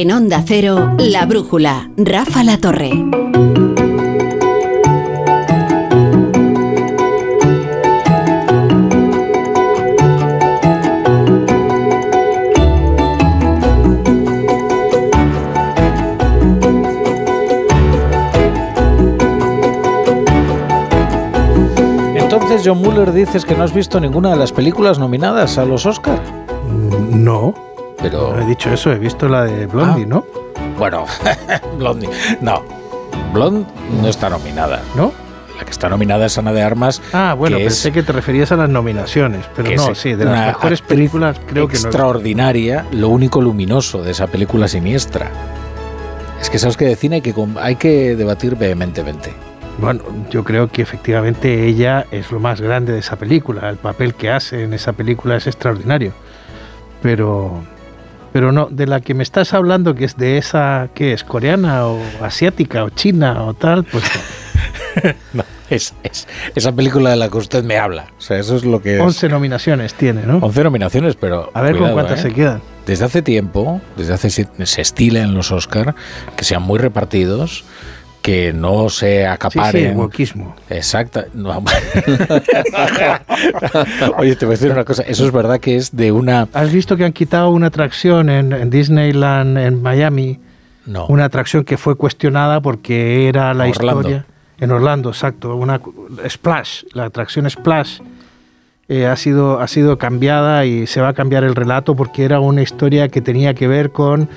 En Onda Cero, La Brújula, Rafa La Torre. Entonces, John Muller, dices que no has visto ninguna de las películas nominadas a los Oscar. No, Pero. no he dicho eso, he visto la de Blondie, Ah. ¿no? Bueno, Blondie. No. Blonde no está nominada. ¿No? La que está nominada es Ana de Armas. Ah, bueno, que pensé es- que te referías a las nominaciones, pero no, sí, de las mejores películas creo que no. extraordinaria, lo único luminoso de esa película siniestra. Es que sabes que de cine hay que, com- hay que debatir vehementemente. Bueno, yo creo que efectivamente ella es lo más grande de esa película. El papel que hace en esa película es extraordinario. Pero, pero no, de la que me estás hablando, que es de esa, ¿qué es? ¿Coreana o asiática o china o tal? Pues No, es, es esa película de la que usted me habla. O sea, eso es lo que es. 11 nominaciones tiene, ¿no? 11 nominaciones, pero. A ver cuidado, con cuántas ¿eh? se quedan. Desde hace tiempo, desde hace se estila en los Oscar que sean muy repartidos, que no se Sí, sí, acaparen. wokismo. Exacto. No. Oye, te voy a decir una cosa. Eso es verdad que es de una. ¿Has visto que han quitado una atracción en, en Disneyland en Miami? No. Una atracción que fue cuestionada porque era la Orlando. historia. En Orlando, exacto. Una Splash, la atracción Splash. eh, ha, sido, ha sido cambiada y se va a cambiar el relato porque era una historia que tenía que ver con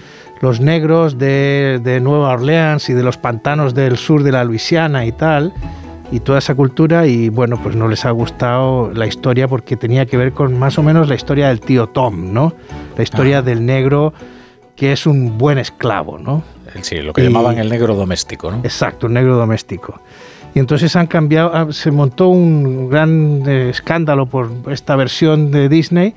los negros de, de Nueva Orleans y de los pantanos del sur de la Luisiana y tal, y toda esa cultura, y bueno, pues no les ha gustado la historia porque tenía que ver con más o menos la historia del tío Tom, ¿no? La historia Ah. del negro que es un buen esclavo, ¿no? Sí, lo que Y- llamaban el negro doméstico, ¿no? Exacto, un negro doméstico. Y entonces han cambiado, ah, se montó un gran eh, escándalo por esta versión de Disney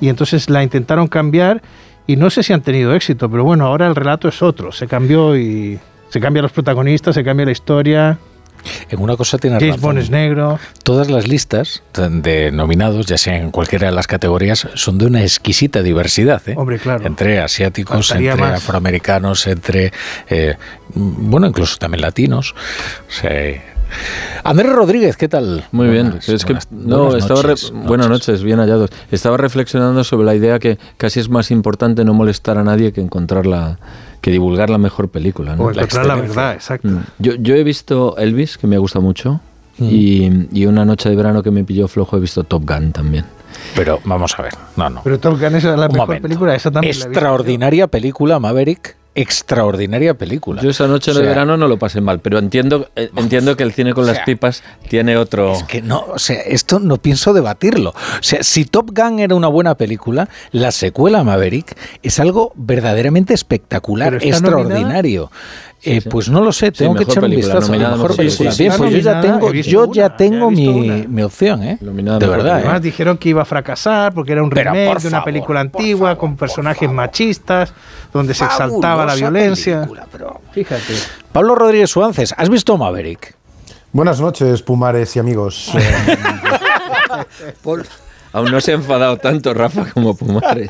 y entonces la intentaron cambiar y no sé si han tenido éxito, pero bueno, ahora el relato es otro, se cambió y se cambian los protagonistas, se cambia la historia, En una cosa tienes James razón. Bond es negro, Todas las listas de nominados, ya sea en cualquiera de las categorías, son de una exquisita diversidad. ¿eh? hombre, claro. Entre asiáticos, entre más. afroamericanos, entre, eh, bueno, incluso también latinos. Sí. Andrés Rodríguez, ¿qué tal? Muy bien. Buenas- es que, buenas- no, buenas estaba re- noches, buenas noches, bien hallados. Estaba reflexionando sobre la idea que casi es más importante no molestar a nadie que encontrar la, que divulgar la mejor película. ¿no? o encontrar la verdad, exacto. Mm. Yo, yo he visto Elvis, que me gusta mucho, Mm. y, y una noche de verano que me pilló flojo he visto Top Gun también. Pero vamos a ver, no, no. Pero Top Gun es la Un mejor momento. película, esa también la. Extraordinaria película, Maverick. Extraordinaria película. Yo esa noche O sea, de verano no lo pasé mal, pero entiendo, eh, entiendo que el cine con O las pipas tiene otro... Es que no, o sea, esto no pienso debatirlo. O sea, si Top Gun era una buena película, la secuela Maverick es algo verdaderamente espectacular, ¿Pero está extraordinario. Eh, sí. Pues no lo sé, tengo que echar un película, vistazo. nominada mejor mejor película. Bien, pues yo ya tengo, yo ya tengo mi, opción, ¿eh? Nominada De verdad, película. Además ¿eh? dijeron que iba a fracasar porque era un Pero, remake de una favor, película antigua favor, con personajes machistas, donde se exaltaba la violencia. película, pero- Fíjate. Pablo Rodríguez Suárez, ¿has visto Maverick? Buenas noches, Pumares y amigos. Aún no se ha enfadado tanto Rafa como Pumares.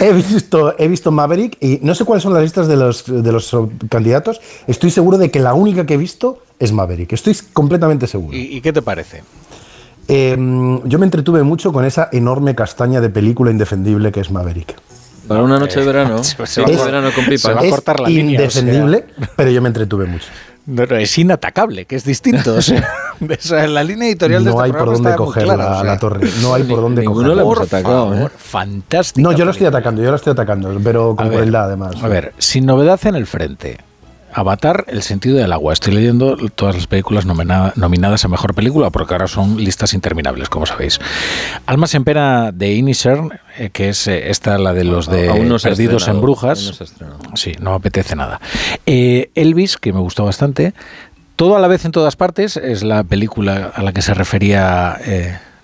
he, visto, he visto Maverick y no sé cuáles son las listas de los, de los candidatos. Estoy seguro de que la única que he visto es Maverick. Estoy completamente seguro. ¿Y, y qué te parece? Eh, yo me entretuve mucho con esa enorme castaña de película indefendible que es Maverick. Para una noche de verano, Se- va de verano con se va a es cortar la línea, o sea. indefendible, pero yo me entretuve mucho. No, no, es inatacable, que es distinto. O sea, la línea editorial de No este hay por dónde o sea, la torre. No hay por dónde Ninguno cogerla. le hemos atacado, ¿eh? fantástica. No, yo la estoy atacando, yo la estoy atacando, pero con ver, crueldad además. A ver, sin novedad en el frente. Avatar, El sentido del agua. Estoy leyendo todas las películas nomina- nominadas a mejor película porque ahora son listas interminables, como sabéis. Almas en pena de Inisher, eh, que es eh, esta la de los de Aún no Perdidos en Brujas. aún no. Sí, no me apetece nada. Eh, Elvis, que me gustó bastante. Todo a la vez en todas partes es la película a la que se refería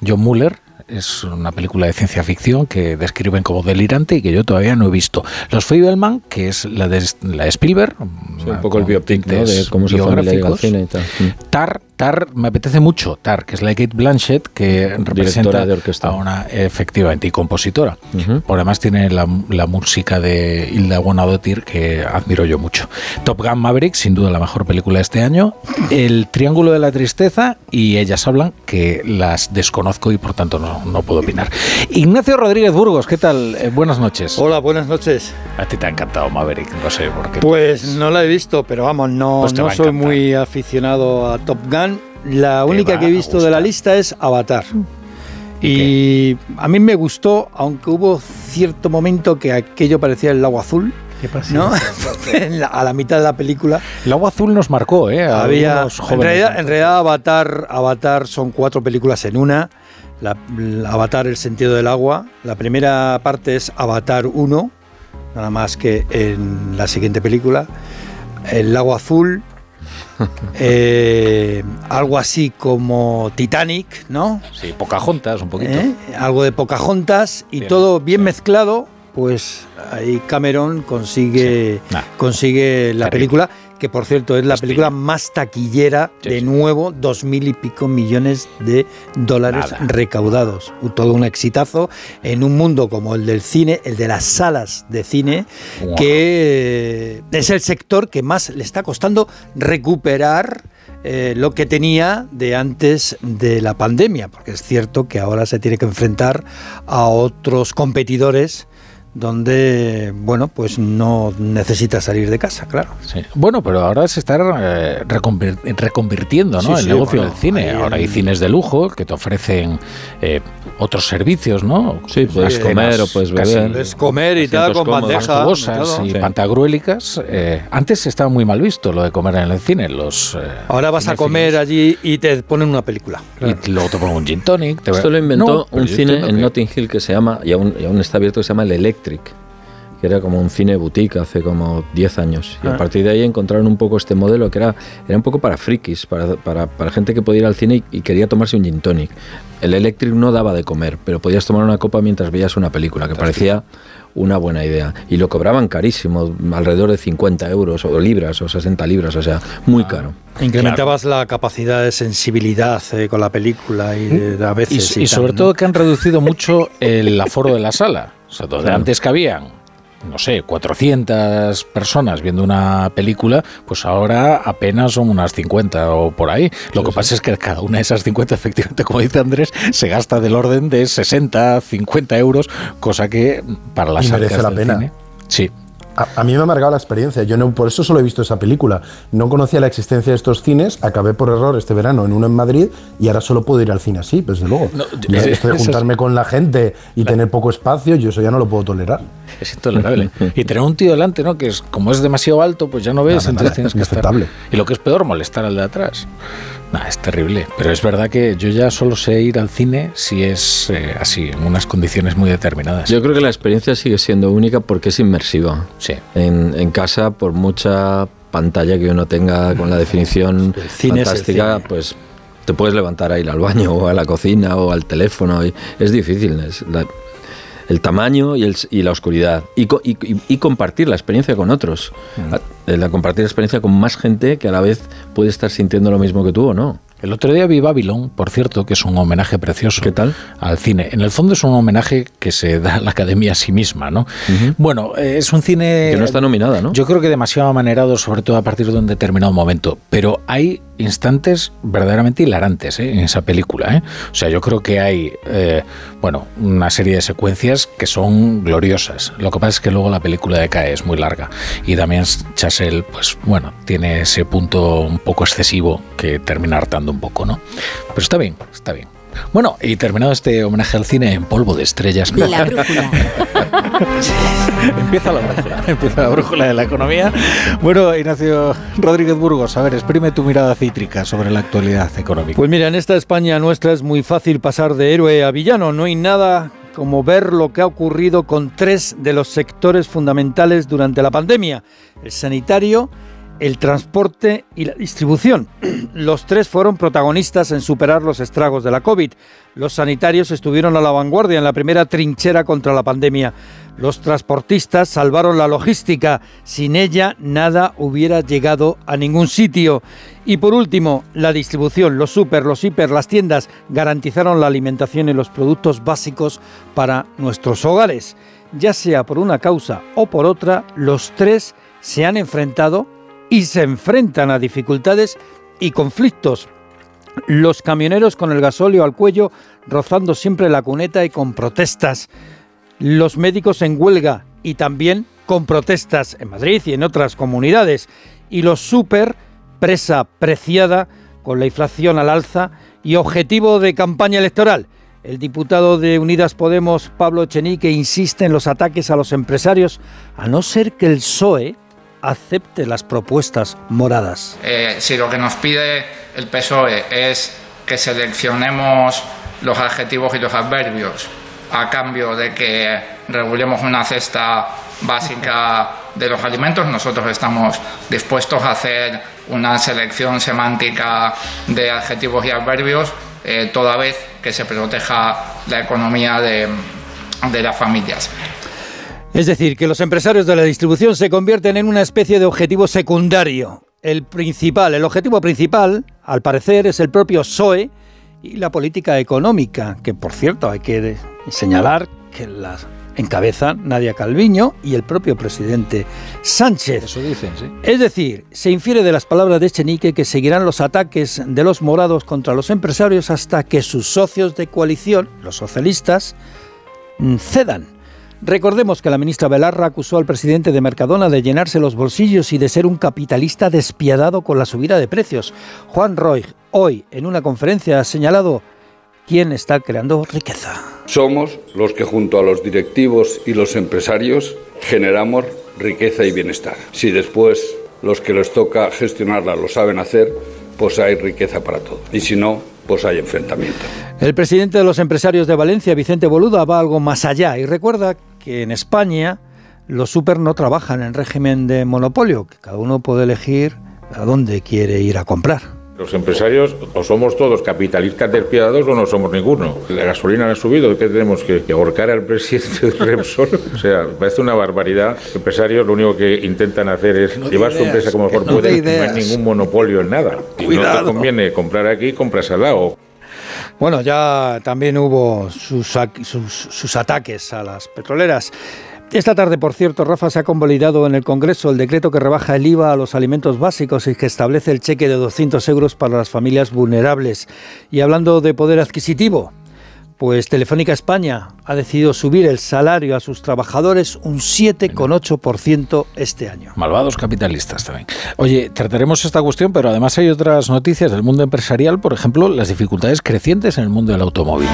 John Muller. Es una película de ciencia ficción que describen como delirante y que yo todavía no he visto. Los Fableman, que es la de, la de Spielberg. Sí, un poco el biopic, ¿no? De cómo se llega al cine y tal. Mm. Tar Tar me apetece mucho, Tar, que es la Kate Blanchett, que representa de orquesta. a una, efectivamente, y compositora. Ujú. Por además tiene la, la música de Hilda Guanadotir, que admiro yo mucho. Top Gun Maverick, sin duda la mejor película de este año. El Triángulo de la Tristeza y Ellas Hablan, que las desconozco y por tanto no, no puedo opinar. Ignacio Rodríguez Burgos, ¿qué tal? Eh, buenas noches. Hola, buenas noches. A ti te ha encantado Maverick, no sé por qué. Pues no la he visto, pero vamos, no, Pues no soy muy aficionado a Top Gun. La única que he visto de la lista es Avatar. Y a mí me gustó, aunque hubo cierto momento que aquello parecía el lago azul, ¿Qué pasa? ¿no? A la mitad de la película El agua azul nos marcó, ¿eh? A había. En realidad, en realidad Avatar, Avatar son cuatro películas en una. La, la Avatar, el sentido del agua. La primera parte es Avatar 1, nada más que en la siguiente película. El lago azul. eh, algo así como Titanic, ¿no? Sí, Pocahontas, un poquito. ¿Eh? Algo de Pocahontas y Bien, todo bien sí. mezclado, pues ahí Cameron consigue, Sí. Nah. consigue la Terrible. película, que por cierto es la película más taquillera, Sí, de sí. nuevo, dos mil y pico millones de dólares Nada. recaudados. Todo un exitazo en un mundo como el del cine, el de las salas de cine, que eh, es el sector que más le está costando recuperar eh, lo que tenía de antes de la pandemia, porque es cierto que ahora se tiene que enfrentar a otros competidores donde, bueno, pues no necesita salir de casa, claro. Sí. Bueno, pero ahora se está eh, reconvir- reconvirtiendo ¿no? Sí, el sí, negocio bueno, del cine. ahora hay el- cines de lujo que te ofrecen eh, otros servicios, ¿no? Sí, puedes Unas comer o puedes beber. Puedes comer y tal, con cómodos. bandeja. fastuosas todo. y pantagruélicas. Eh, antes estaba muy mal visto lo de comer en el cine. Los, eh, Ahora vas a comer allí y te ponen una película. Y luego te ponen un gin tonic. te- Esto lo inventó No, un cine en que- Notting Hill que se llama, y aún, y aún está abierto, que se llama el Electric, que era como un cine boutique hace como 10 años. Y Ah. a partir de ahí encontraron un poco este modelo que era, era un poco para frikis, para, para, para gente que podía ir al cine y, y quería tomarse un gin tonic. El Electric no daba de comer, pero podías tomar una copa mientras veías una película, que parecía una buena idea. Y lo cobraban carísimo, alrededor de 50 euros o libras o 60 libras, o sea, muy caro. Incrementabas la capacidad de sensibilidad eh, con la película y de- a Y, veces. y tal, sobre ¿no? todo que han reducido mucho el aforo de la sala. O sea, donde Claro. antes cabían, no sé, 400 personas viendo una película, pues ahora apenas son unas 50 o por ahí. Lo que pasa es que cada una de esas 50, efectivamente, como dice Andrés, se gasta del orden de 60, 50 euros, cosa que para las Y merece la pena. cine- Sí, A, a mí me ha marcado la experiencia. Yo no, por eso solo he visto esa película. No conocía la existencia de estos cines. Acabé por error este verano en uno en Madrid y ahora solo puedo ir al cine así, pues, desde luego. No, esto de eso es- juntarme con la gente y tener poco espacio, yo eso ya no lo puedo tolerar. Es intolerable. y tener un tío delante, ¿no? Que es como es demasiado alto, pues ya no ves, Nada, entonces nada, tienes que estar. Y lo que es peor, molestar al de atrás. Nah, es terrible. Pero es verdad que yo ya solo sé ir al cine si es eh, así, en unas condiciones muy determinadas. Yo creo que la experiencia sigue siendo única porque es inmersiva. Sí. En, en casa, por mucha pantalla que uno tenga con la definición cine fantástica, pues te puedes levantar a ir al baño o a la cocina o al teléfono. y es difícil. es la- el tamaño y, el, y la oscuridad. Y, y- compartir la experiencia con otros. Mm. A- eh, La, compartir la experiencia con más gente que a la vez puede estar sintiendo lo mismo que tú o no. El otro día vi Babylon, por cierto, que es un homenaje precioso. ¿Qué tal? Al cine. En el fondo es un homenaje que se da a la academia a sí misma, ¿no? Bueno, eh, es un cine. Que no está nominada, ¿no? Yo creo que demasiado amanerado, sobre todo a partir de un determinado momento. Pero hay instantes verdaderamente hilarantes ¿eh? en esa película. ¿eh? O sea, yo creo que hay, eh, bueno, una serie de secuencias que son gloriosas. Lo que pasa es que luego la película decae, es muy larga. Y también Chasel, pues bueno, tiene ese punto un poco excesivo que termina hartando un poco, ¿no? Pero está bien, está bien. Bueno, y terminado este homenaje al cine en polvo de estrellas. La brújula. Empieza la brújula, empieza la brújula de la economía. Bueno, Ignacio Rodríguez Burgos, a ver, exprime tu mirada cítrica sobre la actualidad económica. Pues mira, en esta España nuestra es muy fácil pasar de héroe a villano. No hay nada como ver lo que ha ocurrido con tres de los sectores fundamentales durante la pandemia. El sanitario, el transporte y la distribución. Los tres fueron protagonistas en superar los estragos de la COVID. Los sanitarios estuvieron a la vanguardia en la primera trinchera contra la pandemia. Los transportistas salvaron la logística. Sin ella nada hubiera llegado a ningún sitio. Y por último, la distribución, los super, los hiper, las tiendas garantizaron la alimentación y los productos básicos para nuestros hogares. Ya sea por una causa o por otra, los tres se han enfrentado y se enfrentan a dificultades y conflictos. Los camioneros con el gasóleo al cuello, rozando siempre la cuneta y con protestas. Los médicos en huelga y también con protestas en Madrid y en otras comunidades. Y los super, presa preciada con la inflación al alza y objetivo de campaña electoral. El diputado de Unidas Podemos, Pablo Chenique, insiste en los ataques a los empresarios, a no ser que el PSOE acepte las propuestas moradas. Eh, si lo que nos pide el PSOE es que seleccionemos los adjetivos y los adverbios a cambio de que regulemos una cesta básica de los alimentos, nosotros estamos dispuestos a hacer una selección semántica de adjetivos y adverbios, eh, toda vez que se proteja la economía de, de las familias. Es decir, que los empresarios de la distribución se convierten en una especie de objetivo secundario. El principal, el objetivo principal, al parecer, es el propio PSOE y la política económica, que por cierto hay que señalar que la encabeza Nadia Calviño y el propio presidente Sánchez. Eso dicen, sí. Es decir, se infiere de las palabras de Echenique que seguirán los ataques de los morados contra los empresarios hasta que sus socios de coalición, los socialistas, cedan. Recordemos que la ministra Belarra acusó al presidente de Mercadona de llenarse los bolsillos y de ser un capitalista despiadado con la subida de precios. Juan Roy, hoy en una conferencia, ha señalado quién está creando riqueza. Somos los que junto a los directivos y los empresarios generamos riqueza y bienestar. Si después los que les toca gestionarla lo saben hacer, pues hay riqueza para todos. Y si no, pues hay enfrentamiento. El presidente de los empresarios de Valencia, Vicente Boluda, va algo más allá y recuerda que en España los super no trabajan en régimen de monopolio, que cada uno puede elegir a dónde quiere ir a comprar. Los empresarios o somos todos capitalistas despiadados o no somos ninguno. La gasolina ha subido, ¿qué tenemos que, que ahorcar al presidente de Repsol? O sea, parece una barbaridad. Los empresarios lo único que intentan hacer es No llevar su empresa como mejor no de pueden. No hay ningún monopolio en nada. Si no Cuidado. te conviene comprar aquí, compras al lado. Bueno, ya también hubo sus, ataques a las petroleras. Esta tarde, por cierto, Rafa se ha convalidado en el Congreso el decreto que rebaja el IVA a los alimentos básicos y que establece el cheque de 200 euros para las familias vulnerables. Y hablando de poder adquisitivo, pues Telefónica España ha decidido subir el salario a sus trabajadores un 7,8% este año. Malvados capitalistas también. Oye, trataremos esta cuestión, pero además hay otras noticias del mundo empresarial, por ejemplo, las dificultades crecientes en el mundo del automóvil.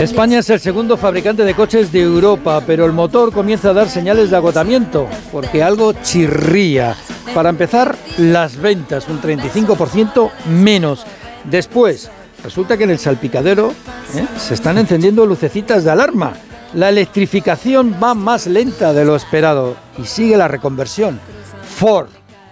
España es el segundo fabricante de coches de Europa, pero el motor comienza a dar señales de agotamiento, porque algo chirría. Para empezar, las ventas, un 35% menos. Después, resulta que en el salpicadero ¿eh? se están encendiendo lucecitas de alarma. La electrificación va más lenta de lo esperado y sigue la reconversión. Ford,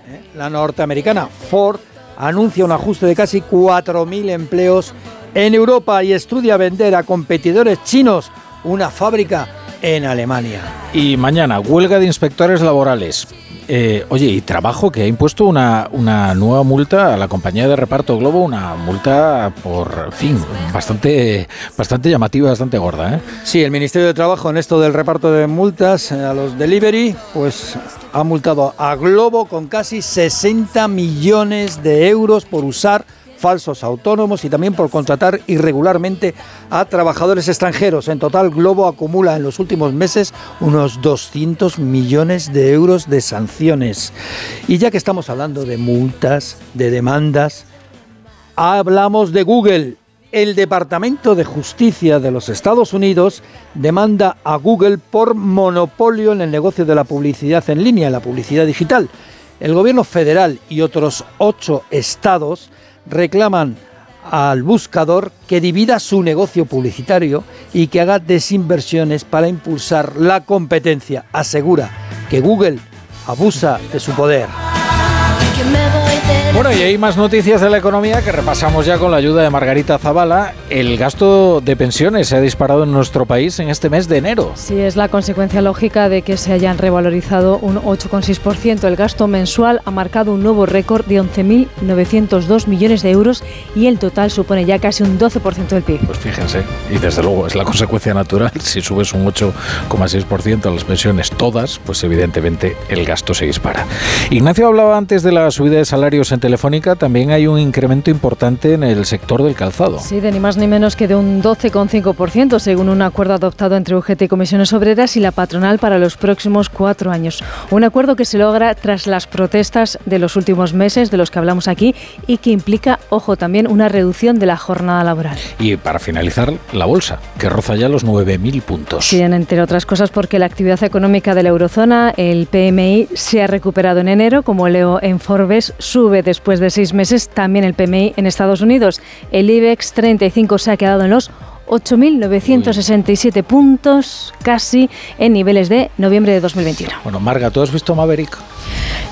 ¿eh? la norteamericana Ford, anuncia un ajuste de casi 4.000 empleos en Europa y estudia vender a competidores chinos una fábrica en Alemania. Y mañana, huelga de inspectores laborales. Eh, oye, y trabajo que ha impuesto una, una nueva multa a la compañía de reparto Globo, una multa por fin, bastante, bastante llamativa, bastante gorda. ¿eh? Sí, el Ministerio de Trabajo en esto del reparto de multas eh, a los delivery, pues ha multado a Globo con casi 60 millones de euros por usar falsos autónomos y también por contratar irregularmente a trabajadores extranjeros. En total, Globo acumula en los últimos meses unos 200 millones de euros de sanciones. Y ya que estamos hablando de multas, de demandas, hablamos de Google. El Departamento de Justicia de los Estados Unidos demanda a Google por monopolio en el negocio de la publicidad en línea, la publicidad digital. El gobierno federal y otros ocho estados reclaman al buscador que divida su negocio publicitario y que haga desinversiones para impulsar la competencia. Asegura que Google abusa de su poder. Bueno, y hay más noticias de la economía que repasamos ya con la ayuda de Margarita Zavala. El gasto de pensiones se ha disparado en nuestro país en este mes de enero. Sí, es la consecuencia lógica de que se hayan revalorizado un 8,6%. El gasto mensual ha marcado un nuevo récord de 11.902 millones de euros y el total supone ya casi un 12% del PIB. Pues fíjense, y desde luego es la consecuencia natural. Si subes un 8,6% a las pensiones todas, pues evidentemente el gasto se dispara. Ignacio hablaba antes de la subida de en Telefónica, también hay un incremento importante en el sector del calzado. Sí, de ni más ni menos que de un 12,5%, según un acuerdo adoptado entre UGT y Comisiones Obreras y la patronal para los próximos cuatro años. Un acuerdo que se logra tras las protestas de los últimos meses, de los que hablamos aquí, y que implica, ojo, también una reducción de la jornada laboral. Y para finalizar, la bolsa, que roza ya los 9.000 puntos. Sí, entre otras cosas porque la actividad económica de la eurozona, el PMI, se ha recuperado en enero, como leo en Forbes, sube después de seis meses también el PMI en Estados Unidos. El IBEX 35 se ha quedado en los 8.967 puntos, casi en niveles de noviembre de 2021. Bueno, Marga, ¿tú has visto Maverick?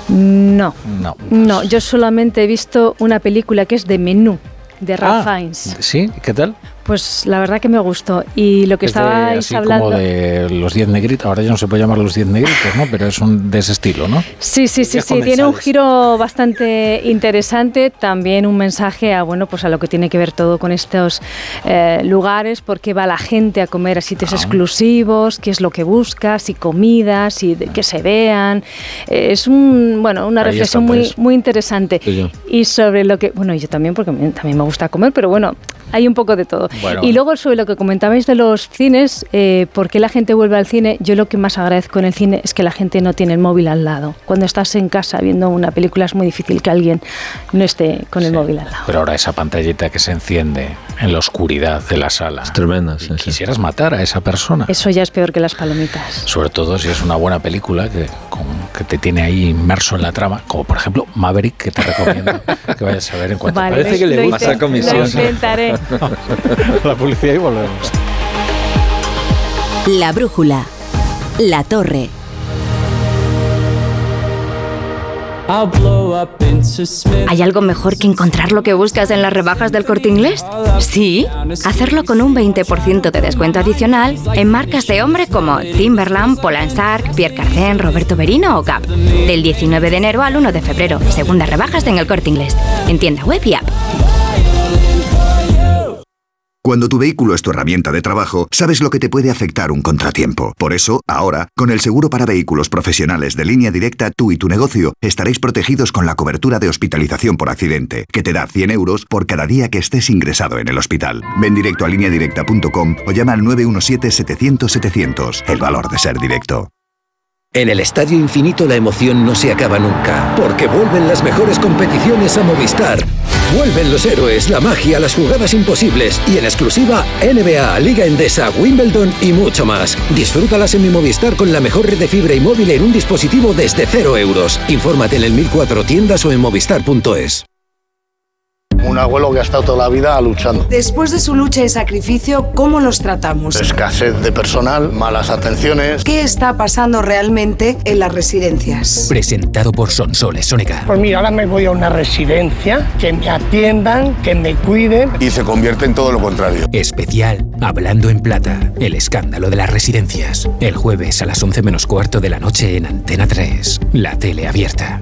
No. No. No, yo solamente he visto una película que es de Menú, de Ralph Ah, Fiennes. ¿Sí? ¿Qué tal? Pues la verdad que me gustó. Y lo que Es de- estabais así hablando. como de los 10 negritos, ahora ya no se puede llamar los 10 negritos, ¿no? Pero es un, de ese estilo, ¿no? Sí, sí, sí, sí. Tiene un giro bastante interesante. También un mensaje a bueno, pues a lo que tiene que ver todo con estos eh, lugares, por qué va la gente a comer a sitios exclusivos, qué es lo que busca, si comidas, si de- que se vean. Eh, es un bueno, una Ahí reflexión está, muy, pues. muy interesante. Sí, yo. Y sobre lo que, bueno, yo también, porque me- también me gusta comer, pero bueno, hay un poco de todo. Bueno, y luego sobre lo que comentabais de los cines, eh, ¿por qué la gente vuelve al cine? Yo lo que más agradezco en el cine es que la gente no tiene el móvil al lado. Cuando estás en casa viendo una película es muy difícil que alguien no esté con el móvil al lado. Pero ahora esa pantallita que se enciende en la oscuridad de la sala. Es tremenda, sí, sí. Quisieras matar a esa persona. Eso ya es peor que las palomitas. Sobre todo si es una buena película que, con- que te tiene ahí inmerso en la trama, como por ejemplo Maverick, que te recomiendo que vayas a ver en cuanto Vale, parece que le gusta esa comisión. Lo intentaré. la publicidad y volvemos. La brújula. La torre. ¿Hay algo mejor que encontrar lo que buscas en las rebajas del corte inglés? Sí, hacerlo con un 20% de descuento adicional en marcas de hombre como Timberland, Polansark, Pierre Cardin, Roberto Berino o Gap. Del 19 de enero al 1 de febrero, segundas rebajas en el corte inglés. En tienda web y app. Cuando tu vehículo es tu herramienta de trabajo, sabes lo que te puede afectar un contratiempo. Por eso, ahora, con el seguro para vehículos profesionales de línea directa, tú y tu negocio estaréis protegidos con la cobertura de hospitalización por accidente, que te da 100 euros por cada día que estés ingresado en el hospital. Ven directo a lineadirecta.com o llama al 917-700-700. El valor de ser directo. En el Estadio Infinito la emoción no se acaba nunca, porque vuelven las mejores competiciones a Movistar. Vuelven los héroes, la magia, las jugadas imposibles y en exclusiva NBA, Liga Endesa, Wimbledon y mucho más. Disfrútalas en mi Movistar con la mejor red de fibra y móvil en un dispositivo desde cero euros. Infórmate en el 1004 tiendas o en movistar.es. Un abuelo que ha estado toda la vida luchando. Después de su lucha y sacrificio, ¿cómo los tratamos? Escasez de personal, malas atenciones. ¿Qué está pasando realmente en las residencias? Presentado por Sonsoles Sónica. Pues mira, ahora me voy a una residencia, que me atiendan, que me cuiden. Y se convierte en todo lo contrario. Especial Hablando en Plata, el escándalo de las residencias. El jueves a las 11 menos cuarto de la noche en Antena 3, la tele abierta.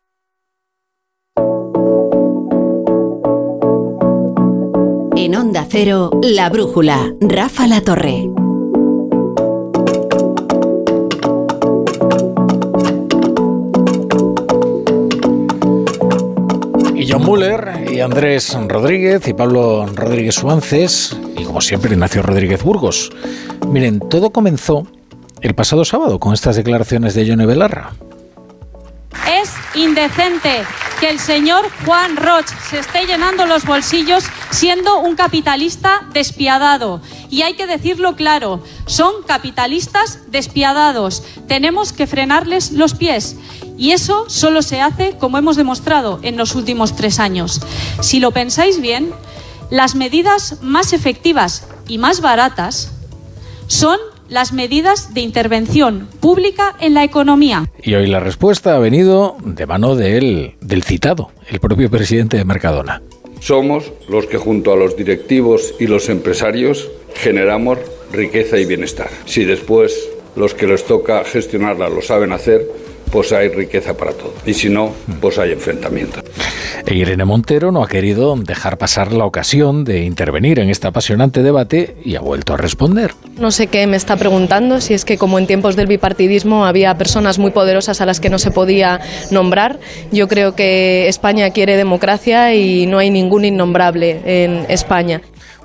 En Onda Cero, La Brújula, Rafa La Torre. Y John Muller, y Andrés Rodríguez, y Pablo Rodríguez Suances, y como siempre Ignacio Rodríguez Burgos. Miren, todo comenzó el pasado sábado con estas declaraciones de Johnny Belarra. Es indecente que el señor Juan Roch se esté llenando los bolsillos siendo un capitalista despiadado. Y hay que decirlo claro, son capitalistas despiadados. Tenemos que frenarles los pies. Y eso solo se hace como hemos demostrado en los últimos tres años. Si lo pensáis bien, las medidas más efectivas y más baratas son las medidas de intervención pública en la economía. Y hoy la respuesta ha venido de mano del, del citado, el propio presidente de Mercadona. Somos los que junto a los directivos y los empresarios generamos riqueza y bienestar. Si después los que les toca gestionarla lo saben hacer, pues hay riqueza para todo. Y si no, pues hay enfrentamiento. E Irene Montero no ha querido dejar pasar la ocasión de intervenir en este apasionante debate y ha vuelto a responder. No sé qué me está preguntando, si es que como en tiempos del bipartidismo había personas muy poderosas a las que no se podía nombrar. Yo creo que España quiere democracia y no hay ningún innombrable en España.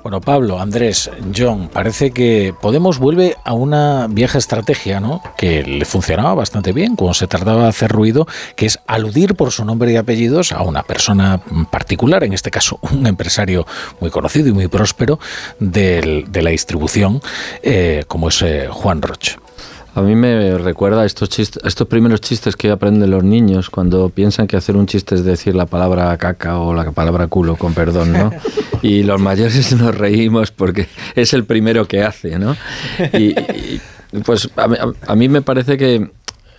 Bueno, Pablo, Andrés, John, parece que Podemos vuelve a una vieja estrategia, ¿no? Que le funcionaba bastante bien cuando se tardaba a hacer ruido, que es aludir por su nombre y apellidos a una persona particular, en este caso un empresario muy conocido y muy próspero del- de la distribución, eh, como es eh, Juan Roch. A mí me recuerda a estos, chistes, a estos primeros chistes que aprenden los niños cuando piensan que hacer un chiste es decir la palabra caca o la palabra culo, con perdón, ¿no? Y los mayores nos reímos porque es el primero que hace, ¿no? Y, y, pues a, mí- a mí me parece que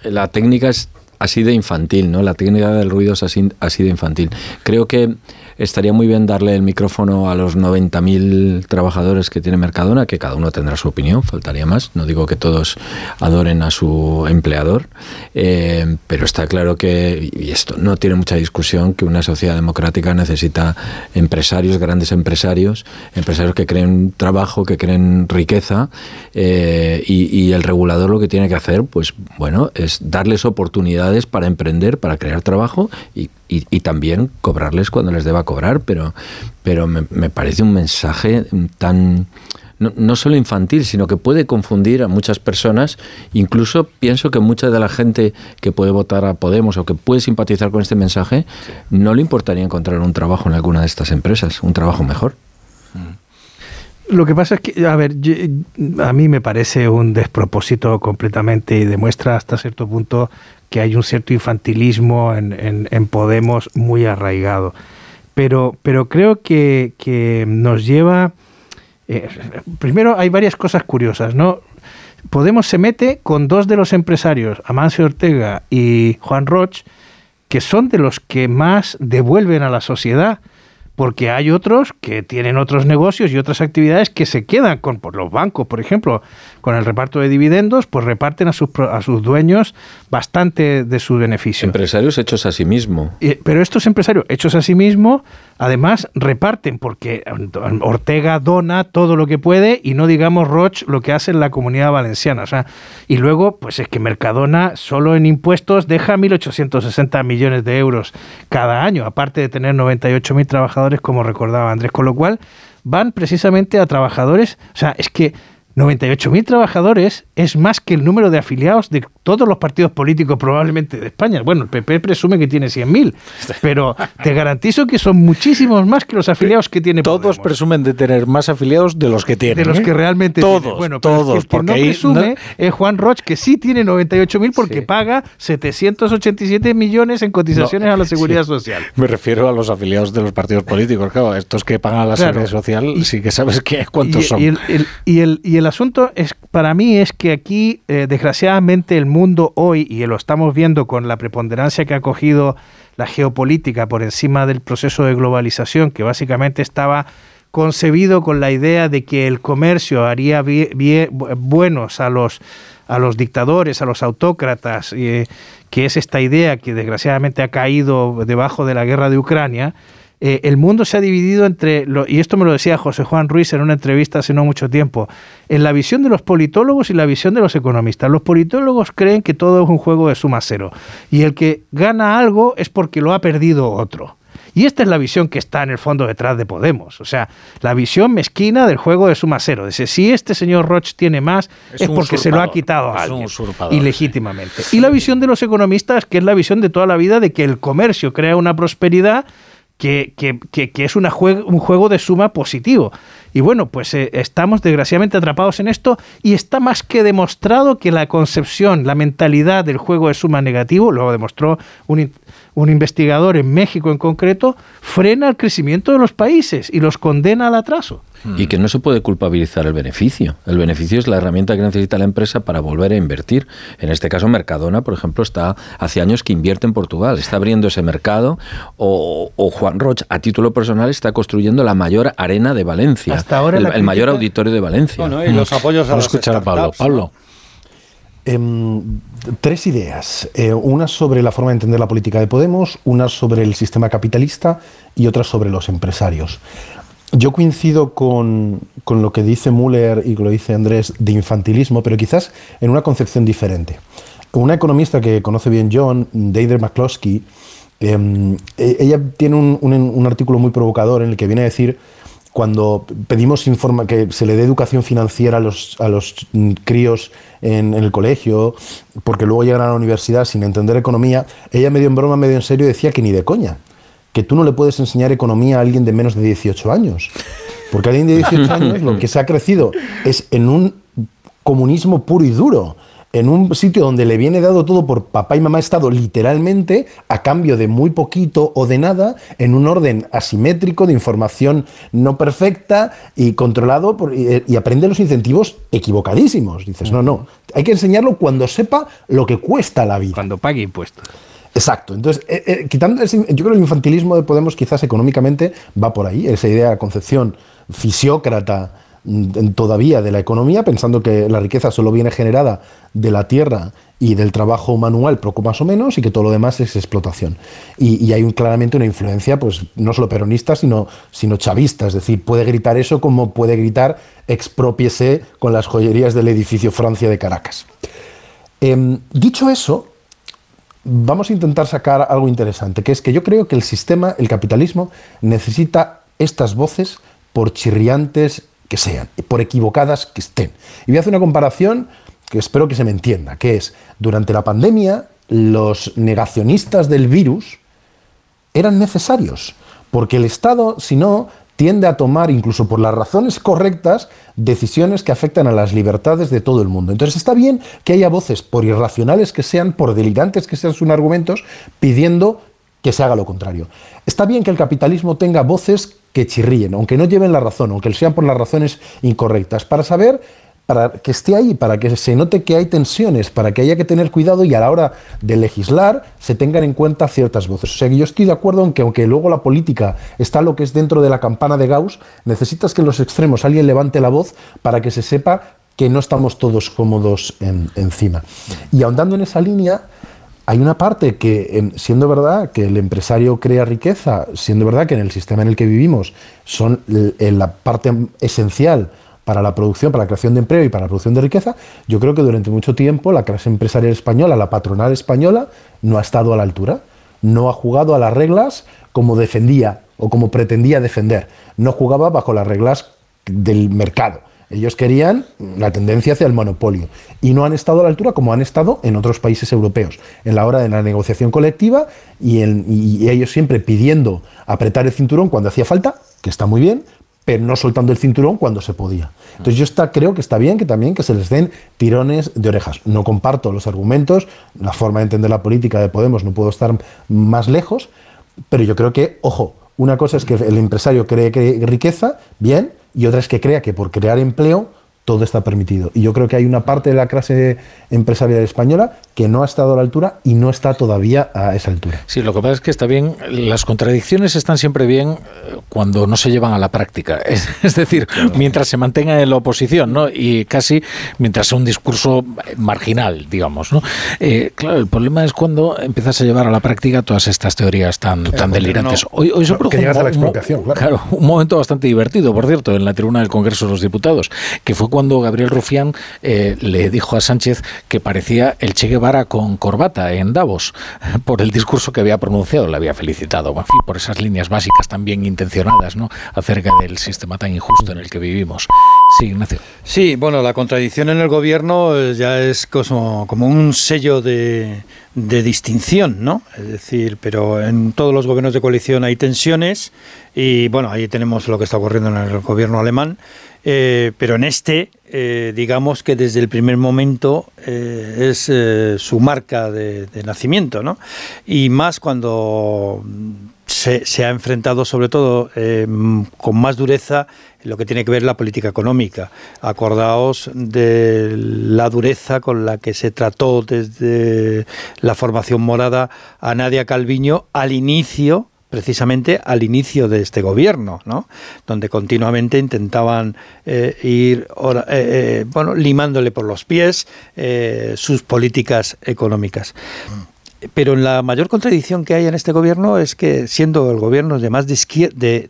la técnica es así de infantil, ¿no? La técnica del ruido es así, así de infantil. Creo que estaría muy bien darle el micrófono a los 90.000 trabajadores que tiene Mercadona, que cada uno tendrá su opinión, faltaría más. No digo que todos adoren a su empleador, eh, pero está claro que, y esto no tiene mucha discusión, que una sociedad democrática necesita empresarios, grandes empresarios, empresarios que creen trabajo, que creen riqueza, eh, y, el regulador lo que tiene que hacer, pues bueno, es darles oportunidades para emprender, para crear trabajo y, y- y también cobrarles cuando les deba cobrar, pero, pero me, parece un mensaje tan no, solo infantil, sino que puede confundir a muchas personas. Incluso pienso que mucha de la gente que puede votar a Podemos o que puede simpatizar con este mensaje, no le importaría encontrar un trabajo en alguna de estas empresas, un trabajo mejor. Lo que pasa es que, a ver, yo- a mí me parece un despropósito completamente y demuestra hasta cierto punto que hay un cierto infantilismo en, en- Podemos muy arraigado. Pero, pero creo que, que nos lleva... eh, primero, hay varias cosas curiosas, ¿no? Podemos se mete con dos de los empresarios, Amancio Ortega y Juan Roch, que son de los que más devuelven a la sociedad, porque hay otros que tienen otros negocios y otras actividades que se quedan con por los bancos, por ejemplo, con el reparto de dividendos, pues reparten a sus, a sus dueños bastante de su beneficio. Empresarios hechos a sí mismo. Y- Pero estos empresarios hechos a sí mismos, además reparten, porque Ortega dona todo lo que puede y no digamos Roch lo que hace en la comunidad valenciana. O sea, y luego, pues es que Mercadona solo en impuestos deja 1.860 millones de euros cada año, aparte de tener 98.000 trabajadores, como recordaba Andrés, con lo cual van precisamente a trabajadores, o sea, es que 98.000 trabajadores es más que el número de afiliados de todos los partidos políticos probablemente de España. Bueno, el PP presume que tiene 100.000, pero te garantizo que son muchísimos más que los afiliados que tiene Todos presumen de tener más afiliados de los que tienen. de los ¿eh? que realmente todos, tienen. Bueno, pero todos, que porque no presume no- es Juan Roch, que sí tiene 98.000 porque paga 787 millones en cotizaciones No, a la seguridad sí. social. Me refiero a los afiliados de los partidos políticos, claro, estos que pagan a la Claro. seguridad social, sí que sabes que cuántos y, son. y el, el- y el- y el asunto es, para mí es que aquí, eh, desgraciadamente, el mundo hoy, y lo estamos viendo con la preponderancia que ha cogido la geopolítica por encima del proceso de globalización, que básicamente estaba concebido con la idea de que el comercio haría bie- bie- bu- buenos a los a los dictadores, a los autócratas, eh, que es esta idea que desgraciadamente ha caído debajo de la guerra de Ucrania, eh, el mundo se ha dividido entre, lo, y esto me lo decía José Juan Ruiz en una entrevista hace no mucho tiempo, en la visión de los politólogos y la visión de los economistas. Los politólogos creen que todo es un juego de suma cero y el que gana algo es porque lo ha perdido otro. Y esta es la visión que está en el fondo detrás de Podemos. O sea, la visión mezquina del juego de suma cero. Dice, si este señor Roch tiene más, es, porque se lo ha quitado a alguien. Ilegítimamente. Y la visión de los economistas, que es la visión de toda la vida de que el comercio crea una prosperidad que, es una un juego de suma positivo. Y bueno, pues eh, estamos desgraciadamente atrapados en esto y está más que demostrado que la concepción, la mentalidad del juego de suma negativo, lo demostró un, un investigador en México en concreto, frena el crecimiento de los países y los condena al atraso. Y que no se puede culpabilizar el beneficio. El beneficio es la herramienta que necesita la empresa para volver a invertir. En este caso, Mercadona, por ejemplo, está hace años que invierte en Portugal, está abriendo ese mercado. O, Juan Roch, a título personal, está construyendo la mayor arena de Valencia, Hasta ahora el, mayor auditorio de Valencia. y los apoyos a Vamos a escuchar a Pablo. Pablo. Em, tres ideas. Eh, una sobre la forma de entender la política de Podemos, una sobre el sistema capitalista y otra sobre los empresarios. Yo coincido con, con lo que dice Müller y lo dice Andrés de infantilismo, pero quizás en una concepción diferente. Una economista que conoce bien John, Deidre McCloskey, em, e, ella tiene un, un artículo muy provocador en el que viene a decir cuando pedimos que se le dé educación financiera a los, a los críos en, el colegio, porque luego llegan a la universidad sin entender economía, ella medio en broma, medio en serio decía que ni de coña, que tú no le puedes enseñar economía a alguien de menos de 18 años. Porque alguien de 18 años lo que se ha crecido es en un comunismo puro y duro en un sitio donde le viene dado todo por papá y mamá estado literalmente a cambio de muy poquito o de nada en un orden asimétrico de información no perfecta y controlado y, aprende los incentivos equivocadísimos. Dices, no, no, hay que enseñarlo cuando sepa lo que cuesta la vida. Cuando pague impuestos. Exacto. Entonces, eh, eh, quitando yo creo que el infantilismo de Podemos quizás económicamente va por ahí, esa idea, de concepción fisiócrata todavía de la economía, pensando que la riqueza solo viene generada de la tierra y del trabajo manual, poco más o menos, y que todo lo demás es explotación. Y, hay claramente una influencia, pues no solo peronista, sino, sino chavista. Es decir, puede gritar eso como puede gritar expropiese con las joyerías del edificio Francia de Caracas. Em, dicho eso, vamos a intentar sacar algo interesante, que es que yo creo que el sistema, el capitalismo, necesita estas voces por chirriantes que sean, por equivocadas que estén. Y voy a hacer una comparación que espero que se me entienda, que es, durante la pandemia, los negacionistas del virus eran necesarios, porque el Estado, si no, tiende a tomar, incluso por las razones correctas, decisiones que afectan a las libertades de todo el mundo. Entonces está bien que haya voces, por irracionales que sean, por delirantes que sean sus argumentos, pidiendo que se haga lo contrario. Está bien que el capitalismo tenga voces que chirríen, aunque no lleven la razón, aunque sean por las razones incorrectas, para saber, para que esté ahí, para que se note que hay tensiones, para que haya que tener cuidado y a la hora de legislar se tengan en cuenta ciertas voces. O sea que yo estoy de acuerdo en que aunque luego la política está lo que es dentro de la campana de Gauss, necesitas que en los extremos alguien levante la voz para que se sepa que no estamos todos cómodos encima. Y ahondando en esa línea, hay una parte que, siendo verdad que el empresario crea riqueza, siendo verdad que en el sistema en el que vivimos son la parte esencial para la producción, para la creación de empleo y para la producción de riqueza, yo creo que durante mucho tiempo la clase empresarial española, la patronal española, no ha estado a la altura, no ha jugado a las reglas como defendía o como pretendía defender, no jugaba bajo las reglas del mercado ellos querían la tendencia hacia el monopolio y no han estado a la altura como han estado en otros países europeos, en la hora de la negociación colectiva y, ellos siempre pidiendo apretar el cinturón cuando hacía falta, que está muy bien, pero no soltando el cinturón cuando se podía. Entonces yo está, creo que está bien que también que se les den tirones de orejas. No comparto los argumentos, la forma de entender la política de Podemos, no puedo estar más lejos, pero yo creo que, ojo, una cosa es que el empresario cree, cree riqueza, bien, y otra es que crea que por crear empleo todo está permitido. Y yo creo que hay una parte de la clase empresarial española que no ha estado a la altura y no está todavía a esa altura. Sí, lo que pasa es que está bien, las contradicciones están siempre bien eh, cuando no se llevan a la práctica. Es, decir, mientras se mantenga en la oposición, ¿no? Y casi mientras sea un discurso marginal, digamos, ¿no? Eh, claro, el problema es cuando empiezas a llevar a la práctica todas estas teorías tan, tan delirantes. hoy, hoy se que llegas a la expropiación, claro. claro. Un momento bastante divertido, por cierto, en la tribuna del Congreso de los Diputados, que fue cuando Gabriel Rufián eh, le dijo a Sánchez que parecía el Che Guevara con corbata en Davos por el discurso que había pronunciado. Le había felicitado, por esas líneas básicas tan bien intencionadas acerca del sistema tan injusto en el que vivimos. Sí, Ignacio. Sí, bueno, la contradicción en el gobierno eh, ya es como, como un sello de, de distinción, ¿no? Es decir, pero en todos los gobiernos de coalición hay tensiones y bueno, ahí tenemos lo que está ocurriendo en el gobierno alemán eh, pero en este, eh, digamos que desde el primer momento eh, es su marca de, nacimiento, ¿no? Y más cuando se, ha enfrentado sobre todo con más dureza lo que tiene que ver la política económica. Acordaos de la dureza con la que se trató desde la formación morada a Nadia Calviño al inicio precisamente al inicio de este gobierno, ¿no? donde continuamente intentaban eh, ir eh, eh, bueno, limándole por los pies sus políticas económicas. Pero la mayor contradicción que hay en este gobierno es que siendo el gobierno de más de,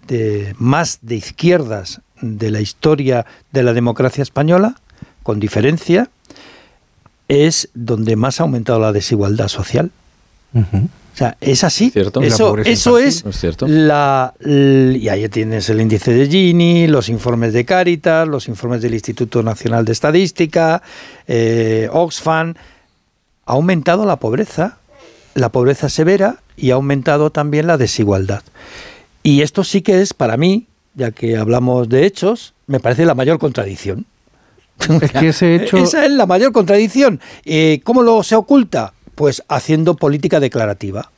de más de izquierdas de la historia de la democracia española, con diferencia, es donde más ha aumentado la desigualdad social. O sea, es así. Eso, eso es, la, y ahí tienes el índice de Gini, los informes de Caritas, los informes del Instituto Nacional de Estadística, eh, Oxfam. Ha aumentado la pobreza, la pobreza severa y ha aumentado también la desigualdad. Y esto sí que es para mí, ya que hablamos de hechos, me parece la mayor contradicción. Es que ese hecho... Esa es la mayor contradicción. Eh, ¿Cómo lo se oculta? Pues haciendo política declarativa.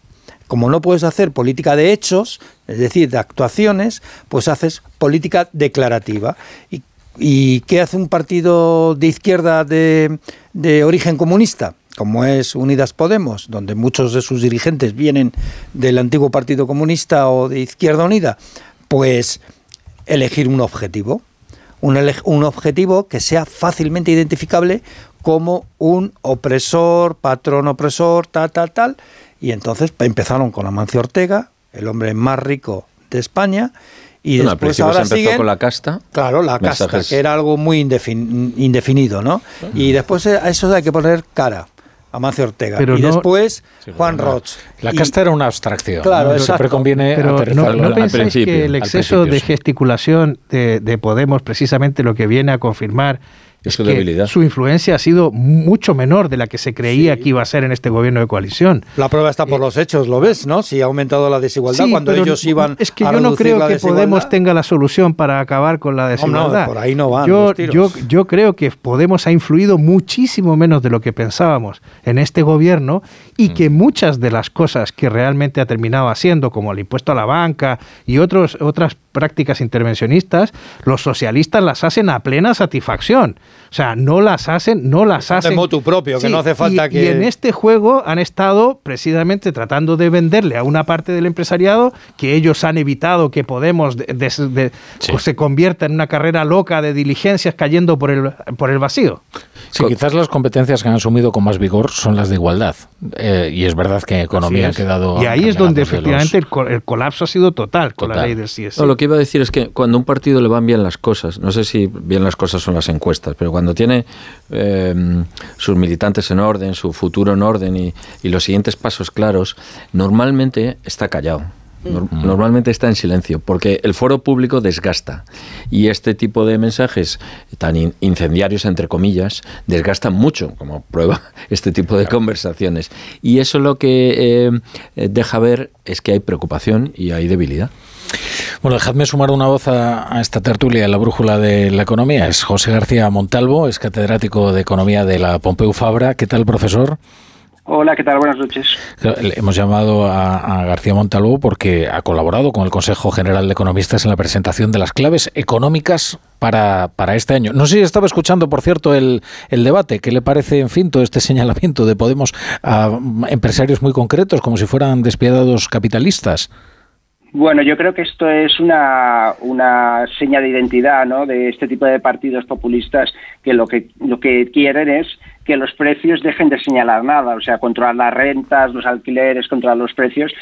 Como no puedes hacer política de hechos, es decir, de actuaciones, pues haces política declarativa. ¿Y, qué hace un partido de izquierda de, de origen comunista? como es Unidas Podemos, donde muchos de sus dirigentes vienen del antiguo Partido Comunista o de Izquierda Unida, pues elegir un objetivo, un, un, objetivo que sea fácilmente identificable como un opresor, patrón opresor, tal, tal, tal. Y entonces empezaron con Amancio Ortega, el hombre más rico de España, y después ahora se empezó con la casta. Claro, la casta, que era algo muy indefinido, ¿no? Y después a eso hay que poner cara. Amancio Ortega. Pero y después Juan Roch. La casta era una abstracción. Claro, siempre conviene Pero no, no pensáis que el exceso de gesticulación de, de Podemos precisamente lo que viene a confirmar es su que su influencia ha sido mucho menor de la que se creía que iba a ser en este gobierno de coalición. La prueba está por eh, los hechos, ¿lo ves? ¿no? Si ha aumentado la desigualdad cuando ellos iban Es que yo no creo que Podemos tenga la solución para acabar con la desigualdad. por ahí no van yo, yo, yo creo que Podemos ha influido muchísimo menos de lo que pensábamos en este gobierno y mm. que muchas de las cosas que realmente ha terminado haciendo, como el impuesto a la banca y otros, otras prácticas intervencionistas, los socialistas las hacen a plena satisfacción. O sea, no las hacen, no las hacen. Motu propio, que no hace falta y, que. Y en este juego han estado precisamente tratando de venderle a una parte del empresariado que ellos han evitado que Podemos se convierta en una carrera loca de diligencias cayendo por el, por el vacío. Sí, quizás las competencias que han asumido con más vigor son las de igualdad. Eh, y es verdad que economía ha quedado. Y ahí es donde efectivamente el, colapso ha sido total, con la ley del CSI. lo que iba a decir es que cuando un partido le van bien las cosas, no sé si bien las cosas son las encuestas, pero cuando tiene eh, sus militantes en orden, su futuro en orden y, y los siguientes pasos claros, normalmente está callado. Normalmente está en silencio, porque el foro público desgasta. Y este tipo de mensajes tan incendiarios, entre comillas, desgastan mucho, como prueba este tipo de conversaciones. Y eso lo que eh, deja ver es que hay preocupación y hay debilidad. Bueno, dejadme sumar una voz a, a, esta tertulia, la brújula de la economía. Es José García Montalvo, es catedrático de Economía de la Pompeu Fabra. ¿Qué tal, profesor? Hola, ¿qué tal? Buenas noches. Hemos llamado a, García Montalvo porque ha colaborado con el Consejo General de Economistas en la presentación de las claves económicas para, para este año. No sé si estaba escuchando, por cierto, el, el debate. ¿Qué le parece, en fin, todo este señalamiento de Podemos a empresarios muy concretos como si fueran despiadados capitalistas? Bueno, yo creo que esto es una, una seña de identidad ¿no? de este tipo de partidos populistas que lo que lo que quieren es que los precios dejen de señalar nada, o sea, controlar las rentas, los alquileres, controlar los precios,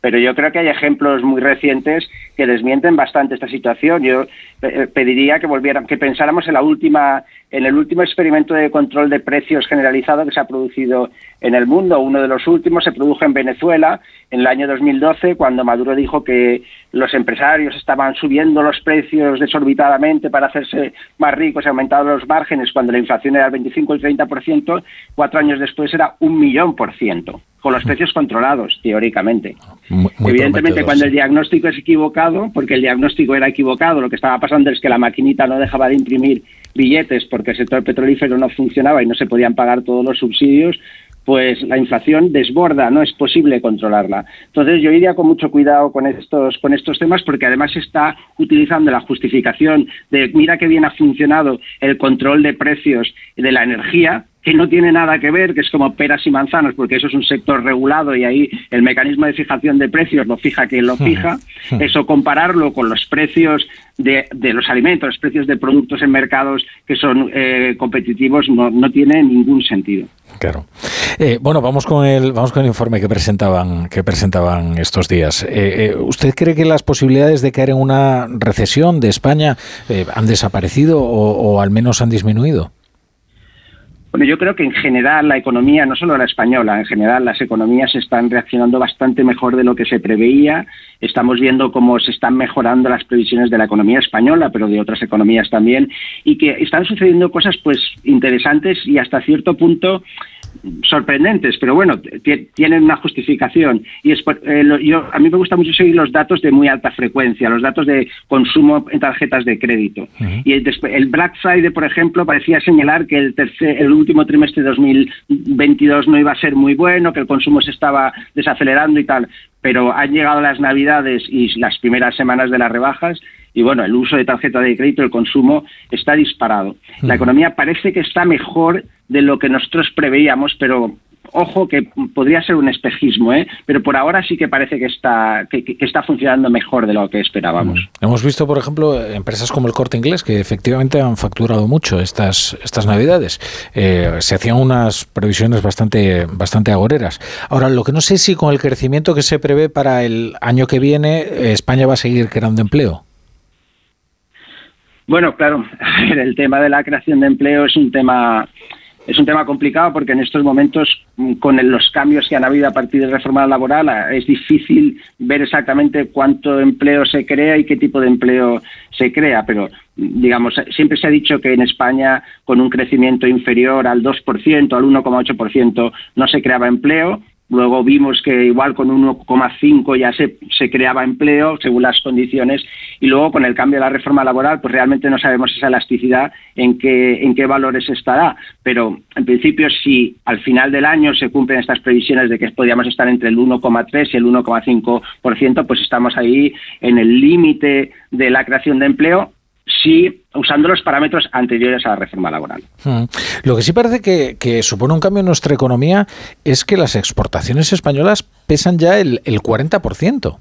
pero yo creo que hay ejemplos muy recientes que desmienten bastante esta situación. Yo eh, pediría que volvieran, que pensáramos en la última, en el último experimento de control de precios generalizado que se ha producido en el mundo. Uno de los últimos se produjo en Venezuela en el año 2012, cuando Maduro dijo que los empresarios estaban subiendo los precios desorbitadamente para hacerse más ricos y aumentando los márgenes cuando la inflación era el 25 y el 30%. Cuatro años después era un millón por ciento con los precios controlados, teóricamente. Evidentemente, cuando el diagnóstico es equivocado, porque el diagnóstico era equivocado, lo que estaba pasando es que la maquinita no dejaba de imprimir billetes porque el sector petrolífero no funcionaba y no se podían pagar todos los subsidios, pues la inflación desborda, no es posible controlarla. Entonces yo iría con mucho cuidado con estos, con estos temas porque además se está utilizando la justificación de mira qué bien ha funcionado el control de precios de la energía que no tiene nada que ver, que es como peras y manzanas, porque eso es un sector regulado y ahí el mecanismo de fijación de precios lo fija quien lo fija. Eso compararlo con los precios de, los alimentos, los precios de productos en mercados que son eh, competitivos, no, no, tiene ningún sentido. Claro. Eh, bueno, vamos con el vamos con el informe que presentaban que presentaban estos días. Eh, ¿Usted cree que las posibilidades de caer en una recesión de España han desaparecido o al menos han disminuido? Bueno, yo creo que en general la economía, no solo la española, en general las economías están reaccionando bastante mejor de lo que se preveía. Estamos viendo cómo se están mejorando las previsiones de la economía española, pero de otras economías también, y que están sucediendo cosas pues interesantes y hasta cierto punto sorprendentes, pero bueno, tienen una justificación. Y es, eh, yo, a mí me gusta mucho seguir los datos de muy alta frecuencia, los datos de consumo en tarjetas de crédito. Y el, el, Black Friday, por ejemplo, parecía señalar que el, tercer, el último trimestre de 2022 no iba a ser muy bueno, que el consumo se estaba desacelerando y tal. Pero han llegado las Navidades y las primeras semanas de las rebajas y bueno, el uso de tarjeta de crédito, el consumo está disparado. La economía parece que está mejor de lo que nosotros preveíamos, pero ojo que podría ser un espejismo, ¿eh? pero por ahora sí que parece que está, que, está funcionando mejor de lo que esperábamos. Mm. Hemos visto, por ejemplo, empresas como el Corte Inglés que efectivamente han facturado mucho estas, estas Navidades. Eh, se hacían unas previsiones bastante, bastante agoreras. Ahora, lo que no sé es si con el crecimiento que se prevé para el año que viene, España va a seguir creando empleo. Bueno, claro, el tema de la creación de empleo es un tema es un tema complicado porque en estos momentos, mm, con los cambios que han habido a partir de reforma laboral, es difícil ver exactamente cuánto empleo se crea y qué tipo de empleo se crea. Pero, mm, digamos, siempre se ha dicho que en España, con un crecimiento inferior al 2%, al 1,8%, no se creaba empleo Luego vimos que igual con 1,5 ya se, se creaba empleo según las condiciones y luego con el cambio de la reforma laboral pues realmente no sabemos esa elasticidad en qué, en qué valores estará. Pero en principio si al final del año se cumplen estas previsiones de que podríamos estar entre el 1,3 y el 1,5%, pues estamos ahí en el límite de la creación de empleo sí usando los parámetros anteriores a la reforma laboral. Hmm. Lo que sí parece que, supone un cambio en nuestra economía es que las exportaciones españolas pesan ya el, el 40%.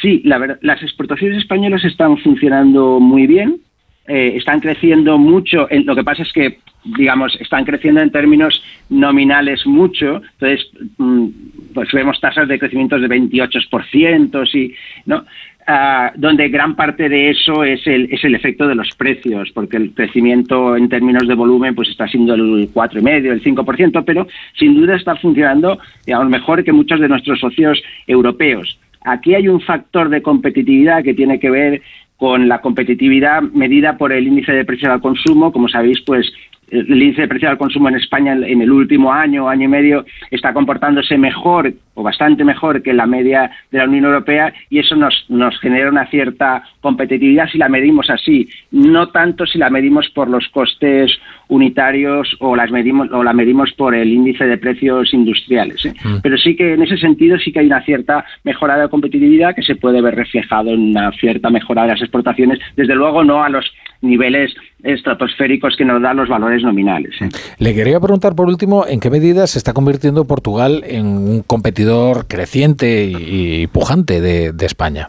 Sí, la las exportaciones españolas están funcionando muy bien, eh, están creciendo mucho. lo que pasa es que, digamos, están creciendo en términos nominales mucho. Entonces, mm, pues vemos tasas de crecimiento de 28%, y, ¿no? Ah, donde gran parte de eso es el, es el efecto de los precios, porque el crecimiento en términos de volumen pues está siendo el 4,5, el 5%, pero sin duda está funcionando digamos, mejor que muchos de nuestros socios europeos. Aquí hay un factor de competitividad que tiene que ver con la competitividad medida por el índice de precio al consumo. Como sabéis, pues el índice de precio al consumo en España en el último año, año y medio, está comportándose mejor o bastante mejor que la media de la Unión Europea y eso nos, nos genera una cierta competitividad si la medimos así, no tanto si la medimos por los costes unitarios o las medimos o la medimos por el índice de precios industriales. ¿eh? Mm. Pero sí que en ese sentido sí que hay una cierta mejora de competitividad que se puede ver reflejado en una cierta mejora de las exportaciones, desde luego no a los niveles estratosféricos que nos dan los valores nominales. ¿eh? Le quería preguntar por último en qué medida se está convirtiendo Portugal en un competidor creciente y pujante de, España.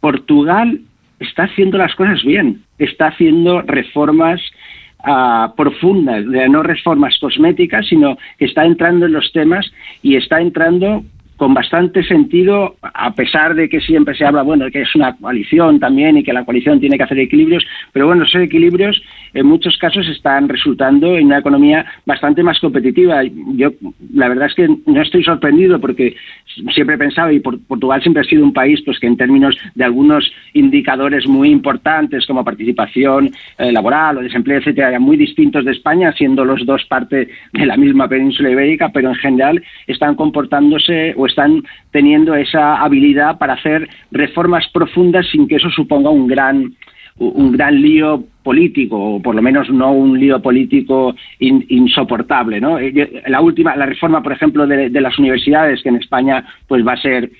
Portugal está haciendo las cosas bien, está haciendo reformas uh, profundas, no reformas cosméticas, sino que está entrando en los temas y está entrando con bastante sentido, a pesar de que siempre se habla, bueno, que es una coalición también y que la coalición tiene que hacer equilibrios, pero bueno, esos equilibrios en muchos casos están resultando en una economía bastante más competitiva. Yo, la verdad es que no estoy sorprendido porque siempre he pensado, y Portugal siempre ha sido un país pues que en términos de algunos indicadores muy importantes como participación eh, laboral o desempleo, etcétera, muy distintos de España, siendo los dos parte de la misma península ibérica, pero en general están comportándose o están teniendo esa habilidad para hacer reformas profundas sin que eso suponga un gran un gran lío político o por lo menos no un lío político insoportable no eh, la última la reforma por ejemplo de, de, las universidades que en España pues va a ser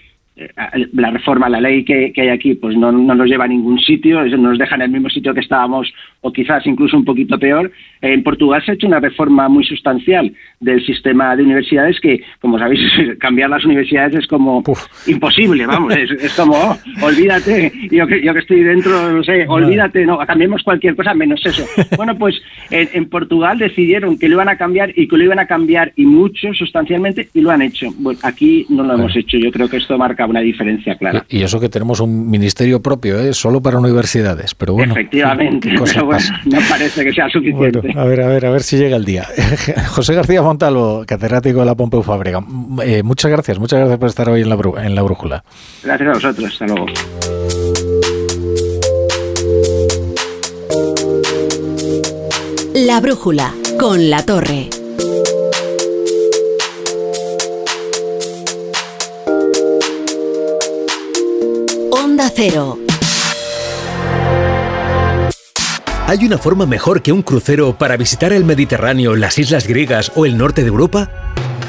la reforma, la ley que, hay aquí, pues no, nos lleva a ningún sitio, nos deja en el mismo sitio que estábamos, o quizás incluso un poquito peor. En Portugal se ha hecho una reforma muy sustancial del sistema de universidades que, como sabéis, cambiar las universidades es como imposible, vamos, es, como, oh, olvídate, yo que, yo que estoy dentro, no sé, olvídate, no, cambiemos cualquier cosa menos eso. Bueno, pues en, Portugal decidieron que lo iban a cambiar y que lo iban a cambiar y mucho, sustancialmente, y lo han hecho. Bueno, aquí no lo hemos hecho, yo creo que esto marca una diferencia clara. Y, eso que tenemos un ministerio propio, ¿eh? solo para universidades, pero bueno. Efectivamente, pero bueno, no parece que sea suficiente. a ver, a ver, a ver si llega el día. José García Montalvo, catedrático de la Pompeu Fábrica. Eh, muchas gracias, muchas gracias por estar hoy en la, en la brújula. Gracias a vosotros, hasta luego. La brújula con la torre. Cero. ¿Hay una forma mejor que un crucero para visitar el Mediterráneo, las islas griegas o el norte de Europa?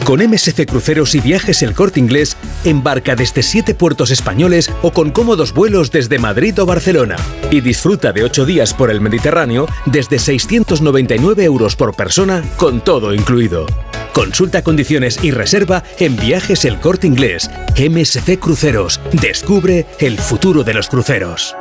Con MSC Cruceros y Viajes El Corte Inglés, embarca desde siete puertos españoles o con cómodos vuelos desde Madrid o Barcelona. Y disfruta de ocho días por el Mediterráneo desde 699 euros por persona, con todo incluido. Consulta condiciones y reserva en Viajes El Corte Inglés. MSC Cruceros. Descubre el futuro de los cruceros.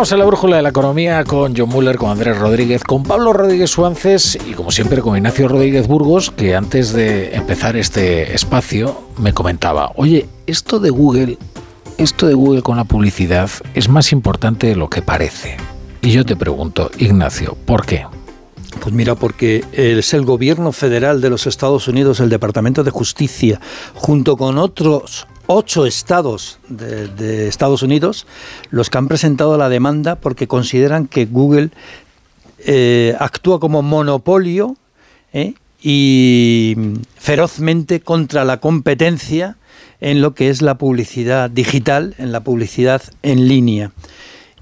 Estamos en la brújula de la economía con John Muller, con Andrés Rodríguez, con Pablo Rodríguez Suárez y como siempre con Ignacio Rodríguez Burgos, que antes de empezar este espacio me comentaba, oye, esto de Google, esto de Google con la publicidad es más importante de lo que parece. Y yo te pregunto, Ignacio, ¿por qué? Pues mira, porque es el gobierno federal de los Estados Unidos, el Departamento de Justicia, junto con otros ocho estados de, Estados Unidos los que han presentado la demanda porque consideran que Google eh, actúa como monopolio eh, y ferozmente contra la competencia en lo que es la publicidad digital, en la publicidad en línea.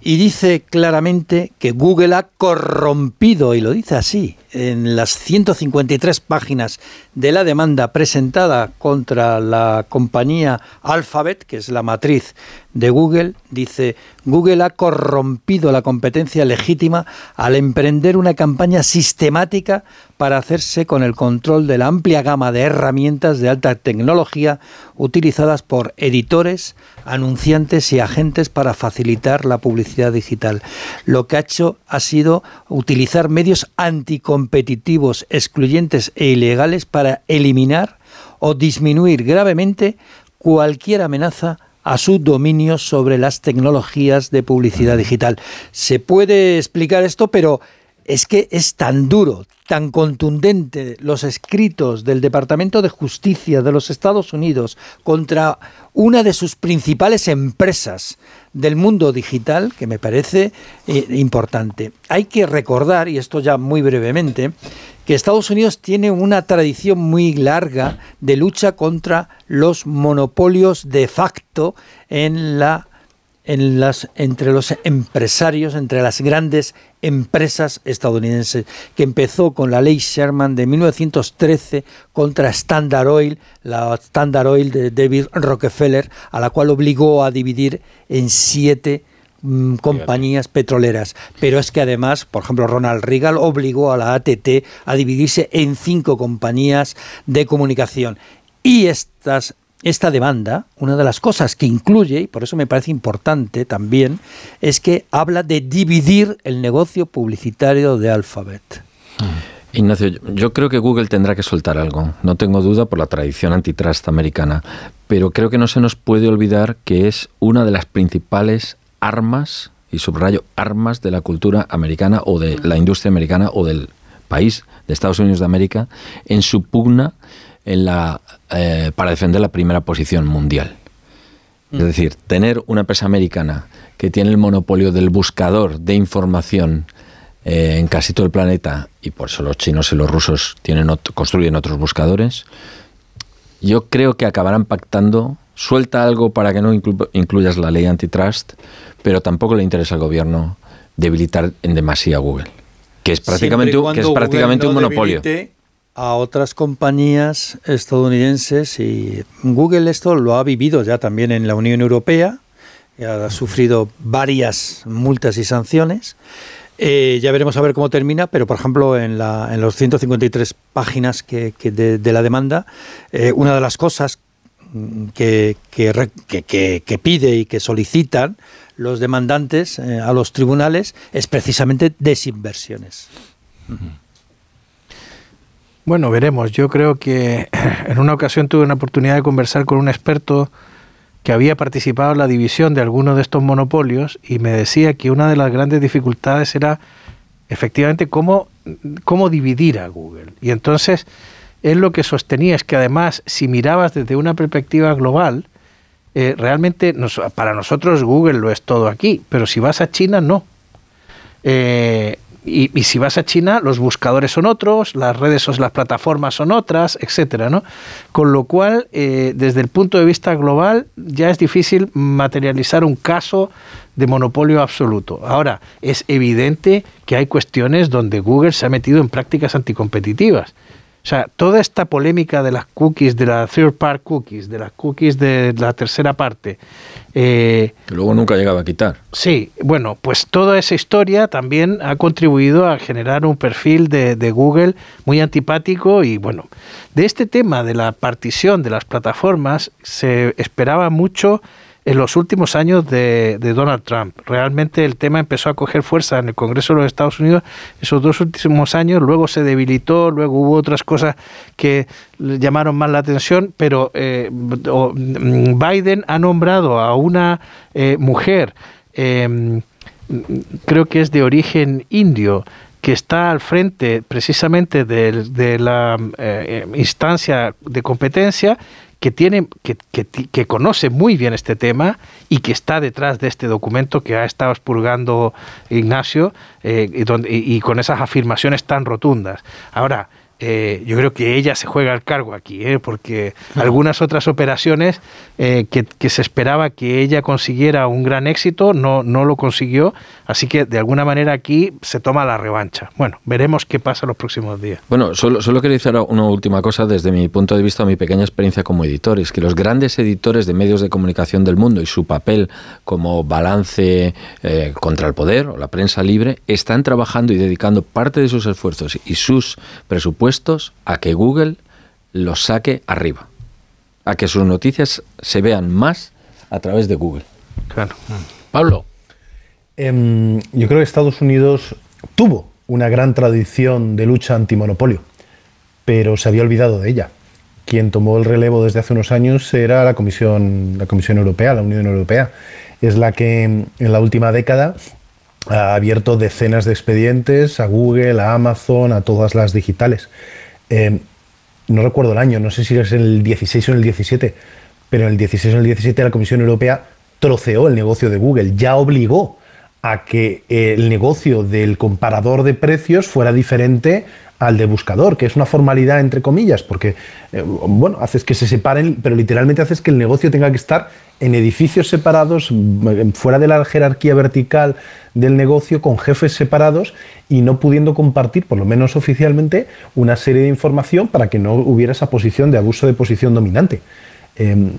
Y dice claramente que Google ha corrompido, y lo dice así, en las 153 páginas de la demanda presentada contra la compañía Alphabet, que es la matriz de Google, dice, Google ha corrompido la competencia legítima al emprender una campaña sistemática para hacerse con el control de la amplia gama de herramientas de alta tecnología utilizadas por editores, anunciantes y agentes para facilitar la publicidad digital. Lo que ha hecho ha sido utilizar medios anticompetitivos, excluyentes e ilegales para eliminar o disminuir gravemente cualquier amenaza a su dominio sobre las tecnologías de publicidad digital. Se puede explicar esto, pero es que es tan duro, tan contundente los escritos del Departamento de Justicia de los Estados Unidos contra una de sus principales empresas del mundo digital que me parece eh, importante. Hay que recordar, y esto ya muy brevemente, que Estados Unidos tiene una tradición muy larga de lucha contra los monopolios de facto en la en las, entre los empresarios, entre las grandes empresas estadounidenses, que empezó con la ley Sherman de 1913 contra Standard Oil, la Standard Oil de David Rockefeller, a la cual obligó a dividir en siete mm, compañías petroleras. Pero es que además, por ejemplo, Ronald Reagan obligó a la ATT a dividirse en cinco compañías de comunicación. Y estas esta demanda, una de las cosas que incluye, y por eso me parece importante también, es que habla de dividir el negocio publicitario de Alphabet. Ignacio, yo creo que Google tendrá que soltar algo, no tengo duda por la tradición antitrust americana, pero creo que no se nos puede olvidar que es una de las principales armas, y subrayo, armas de la cultura americana o de la industria americana o del país de Estados Unidos de América en su pugna en la, eh, para defender la primera posición mundial. Es mm. decir, tener una empresa americana que tiene el monopolio del buscador de información eh, en casi todo el planeta, y por eso los chinos y los rusos tienen construyen otros buscadores, yo creo que acabarán pactando, suelta algo para que no incluyas la ley antitrust, pero tampoco le interesa al gobierno debilitar en demasía a Google, que es prácticamente, que es prácticamente un monopolio a otras compañías estadounidenses y Google esto lo ha vivido ya también en la Unión Europea, ha sufrido varias multas y sanciones. Eh, ya veremos a ver cómo termina, pero por ejemplo en, la, en los 153 páginas que, de, la demanda, eh, una de las cosas que, que, pide y que solicitan los demandantes eh, a los tribunales es precisamente desinversiones. Bueno, veremos. Yo creo que en una ocasión tuve una oportunidad de conversar con un experto que había participado en la división de alguno de estos monopolios y me decía que una de las grandes dificultades era efectivamente cómo, cómo dividir a Google. Y entonces él lo que sostenía es que además si mirabas desde una perspectiva global, eh, realmente para nosotros Google lo es todo aquí, pero si vas a China no. Eh, y, si vas a China, los buscadores son otros, las redes, son, las plataformas son otras, etcétera, ¿no? Con lo cual, eh, desde el punto de vista global, ya es difícil materializar un caso de monopolio absoluto. Ahora, es evidente que hay cuestiones donde Google se ha metido en prácticas anticompetitivas. O sea, toda esta polémica de las cookies, de las third part cookies, de las cookies de la tercera parte. Eh, que luego nunca llegaba a quitar. Sí, bueno, pues toda esa historia también ha contribuido a generar un perfil de, de Google muy antipático y bueno, de este tema de la partición de las plataformas se esperaba mucho en los últimos años de, Donald Trump. Realmente el tema empezó a coger fuerza en el Congreso de los Estados Unidos esos dos últimos años, luego se debilitó, luego hubo otras cosas que llamaron más la atención, pero eh, Biden ha nombrado a una eh, mujer, em, creo que es de origen indio, que está al frente precisamente de, la eh, instancia de competencia que, tiene, que, que, conoce muy bien este tema y que está detrás de este documento que ha estado expurgando Ignacio eh, y, y, con esas afirmaciones tan rotundas. Ahora, eh, yo creo que ella se juega el cargo aquí, ¿eh? porque algunas otras operaciones eh, que, se esperaba que ella consiguiera un gran éxito, no, no lo consiguió, así que de alguna manera aquí se toma la revancha. Bueno, veremos qué pasa los próximos días. Bueno, solo, solo quería decir una última cosa desde mi punto de vista, mi pequeña experiencia como editor, es que los grandes editores de medios de comunicación del mundo y su papel como balance contra el poder o la prensa libre están trabajando y dedicando parte de sus esfuerzos y sus presupuestos a que Google los saque arriba, a que sus noticias se vean más a través de Google. Claro. Pablo. Em, yo creo que Estados Unidos tuvo una gran tradición de lucha antimonopolio, pero se había olvidado de ella. Quien tomó el relevo desde hace unos años era la Comisión, la Comisión Europea, la Unión Europea. Es la que en la última década ha abierto decenas de expedientes a Google, a Amazon, a todas las digitales. Eh, no recuerdo el año, no sé si es el 16 o el 17, pero en el 16 o el 17 la Comisión Europea troceó el negocio de Google, ya obligó a que el negocio del comparador de precios fuera diferente al de buscador, que es una formalidad entre comillas, porque eh, bueno, haces que se separen, pero literalmente haces que el negocio tenga que estar en edificios separados, fuera de la jerarquía vertical del negocio, con jefes separados y no pudiendo compartir, por lo menos oficialmente, una serie de información para que no hubiera esa posición de abuso de posición dominante. Em,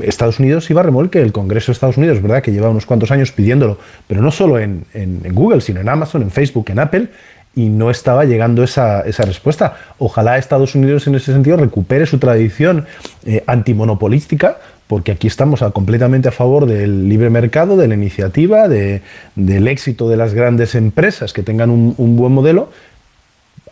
Estados Unidos iba a remolque, el Congreso de Estados Unidos, ¿verdad? Que lleva unos cuantos años pidiéndolo, pero no solo en, Google, sino en Amazon, en Facebook, en Apple, y no estaba llegando esa, esa, respuesta. Ojalá Estados Unidos en ese sentido recupere su tradición eh, antimonopolística, porque aquí estamos completamente a favor del libre mercado, de la iniciativa, de, del éxito de las grandes empresas que tengan un, buen modelo,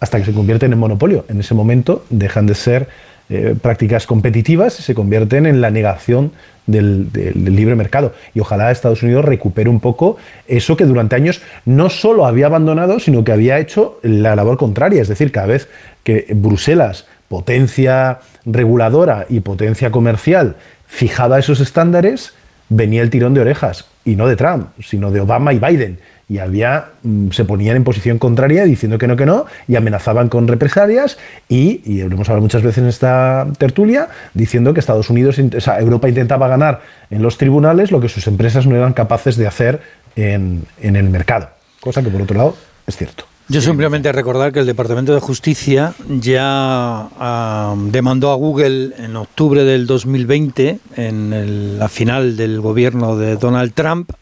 hasta que se convierten en monopolio. En ese momento dejan de ser eh, prácticas competitivas y se convierten en la negación del, libre mercado. Y ojalá Estados Unidos recupere un poco eso que durante años no solo había abandonado, sino que había hecho la labor contraria. Es decir, cada vez que Bruselas, potencia reguladora y potencia comercial, fijaba esos estándares, venía el tirón de orejas. Y no de Trump, sino de Obama y Biden y había, mm, se ponían en posición contraria diciendo que no, que no, y amenazaban con represalias, y, y hemos hablado muchas veces en esta tertulia, diciendo que Estados Unidos, Europa intentaba ganar en los tribunales lo que sus empresas no eran capaces de hacer en, en el mercado, cosa que por otro lado es cierto. Yo simplemente recordar que el Departamento de Justicia ya uh, demandó a Google en octubre del 2020, en el, la final del gobierno de Donald Trump,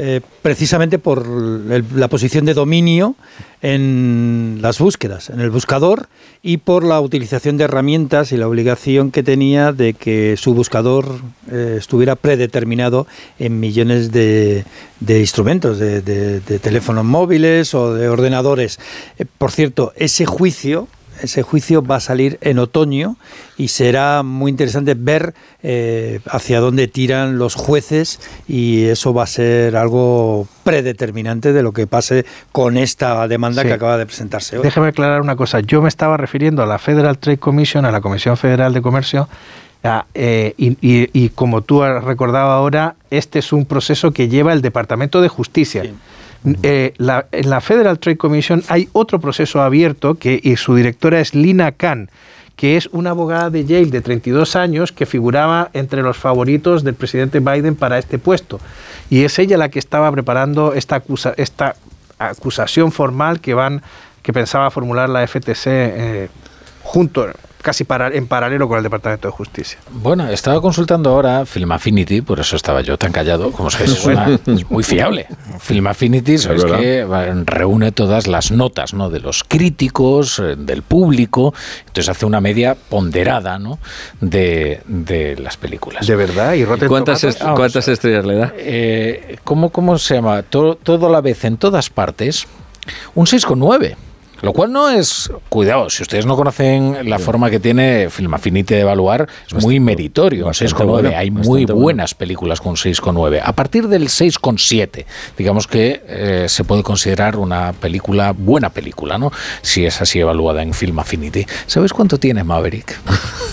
eh, precisamente por el, la posición de dominio en las búsquedas, en el buscador, y por la utilización de herramientas y la obligación que tenía de que su buscador eh, estuviera predeterminado en millones de, de instrumentos, de, de, teléfonos móviles o de ordenadores. Eh, por cierto, ese juicio ese juicio va a salir en otoño y será muy interesante ver eh, hacia dónde tiran los jueces y eso va a ser algo predeterminante de lo que pase con esta demanda sí. que acaba de presentarse hoy. Déjeme aclarar una cosa. Yo me estaba refiriendo a la Federal Trade Commission, a la Comisión Federal de Comercio, Ah, eh, y, y, y, como tú has recordado ahora, este es un proceso que lleva el Departamento de Justicia. Sí. Eh, la, en la Federal Trade Commission hay otro proceso abierto que y su directora es Lina Khan, que es una abogada de Yale de 32 años que figuraba entre los favoritos del presidente Biden para este puesto. Y es ella la que estaba preparando esta, acusa, esta acusación formal que, van, que pensaba formular la FTC eh, junto casi para, en paralelo con el Departamento de Justicia. Bueno, estaba consultando ahora Film Affinity, por eso estaba yo tan callado, como sabéis, es, una, es muy fiable. Film Affinity sabéis que reúne todas las notas ¿no? de los críticos, eh, del público, entonces hace una media ponderada ¿no? de, de las películas. ¿De verdad? ¿Y, ¿Y cuántas, est ¿cuántas estrellas le da? Eh, ¿cómo, ¿Cómo se llama? Todo, todo a la vez en todas partes, un 6,9. Lo cual no es, cuidado, si ustedes no conocen la forma que tiene Film Affinity de evaluar, es muy meritorio, un 6,9. Bueno, Hay muy buenas bueno. películas con 6,9. A partir del 6,7, digamos que eh, se puede considerar una película, buena película, ¿no? Si es así evaluada en Film Affinity. ¿Sabes cuánto tiene Maverick?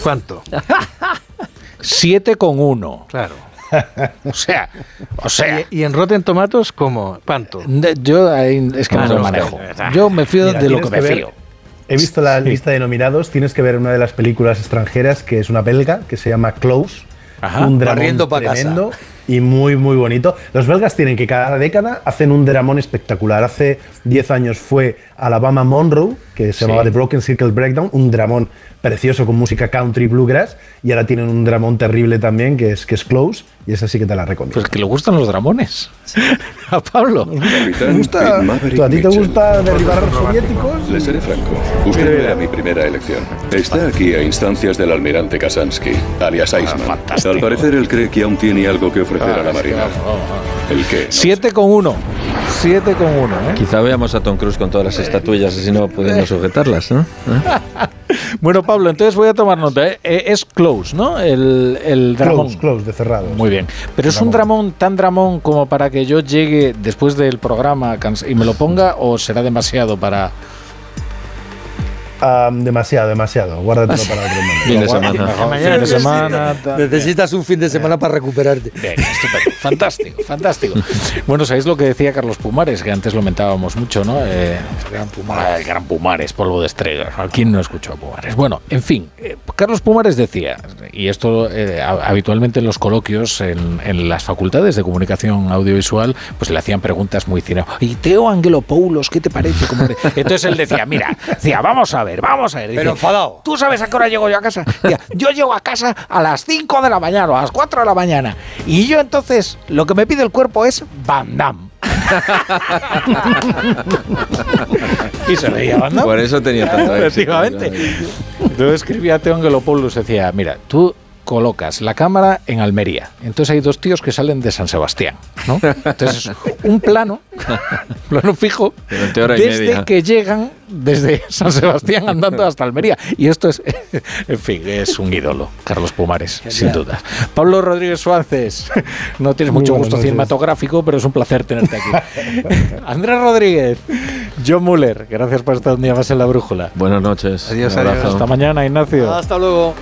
¿Cuánto? 7,1. Claro. o sea, o sea. ¿Y, ¿Y, en Rotten Tomatoes cómo? ¿Cuánto? Yo es que ah, no lo manejo. Yo me fío Mira, de lo que me fío. He visto la sí. lista de nominados. Tienes que ver una de las películas extranjeras que es una belga que se llama Close. Ajá, un dramón tremendo y muy muy bonito. Los belgas tienen que cada década hacen un dramón espectacular. Hace 10 años fue Alabama Monroe, que se sí. llamaba The Broken Circle Breakdown, un dramón precioso con música country bluegrass y ahora tienen un dramón terrible también que es que es Close y esa sí que te la recomiendo. Pues que le gustan los dramones. a Pablo. ¿Te gusta, ¿A ti te gusta derribar a los soviéticos? Le seré franco. Usted era mi primera elección. Está aquí a instancias del almirante Kasansky, alias Iceman. Ah, Al parecer él cree que aún tiene algo que ofrecer ah, a la Marina. ¿El qué? 7 con 1. 7 con 1. ¿eh? Quizá veamos a Tom Cruise con todas las estatuillas así no pudiendo sujetarlas, ¿no? ¿Eh? Bueno, Pablo, entonces voy a tomar nota. ¿eh? Eh, Es close, ¿no? El, el dramón. Close, close, de cerrado. Muy bien. Pero es un dramón tan dramón como para que yo llegue después del programa y me lo ponga o será demasiado para... Ah, demasiado, demasiado. Guárdatelo para otro momento. Fin de semana. Fin de. Necesitas un fin de semana para recuperarte. Bien, estupendo. Fantástico, fantástico. Bueno, ¿sabéis lo que decía Carlos Pumares? Que antes lo mentábamos mucho, ¿no? Eh, el gran Pumares. El gran Pumares, polvo de estrellas. ¿A quién no escuchó a Pumares? Bueno, en fin, eh, Carlos Pumares decía, y esto eh, ha- habitualmente en los coloquios en, en las facultades de comunicación audiovisual, pues le hacían preguntas muy cinemas. Y Teo Angelopoulos, ¿qué te parece? ¿Cómo te-?" Entonces él decía, mira, decía, vamos a ver, vamos a ver. Dice, Pero enfadado. ¿Tú sabes a qué hora llego yo a casa? Yo llego a casa a las 5 de la mañana o a las 4 de la mañana. Y yo entonces, lo que me pide el cuerpo es Van Damme. y se veía Van Damme. Por eso tenía tanto éxito. Efectivamente. Entonces escribía Teo Angelopoulos, decía, mira, tú colocas la cámara en Almería. Entonces hay dos tíos que salen de San Sebastián, ¿no? Entonces, un plano, plano fijo, desde media. que llegan desde San Sebastián andando hasta Almería. Y esto es, en fin, es un ídolo, Carlos Pumares, sin duda. Pablo Rodríguez Suárez, no tienes Muy mucho gusto noches. cinematográfico, pero es un placer tenerte aquí. Andrés Rodríguez, John Muller, gracias por estar un día más en la brújula. Buenas noches. Un abrazo. Hasta mañana, Ignacio. Hasta luego.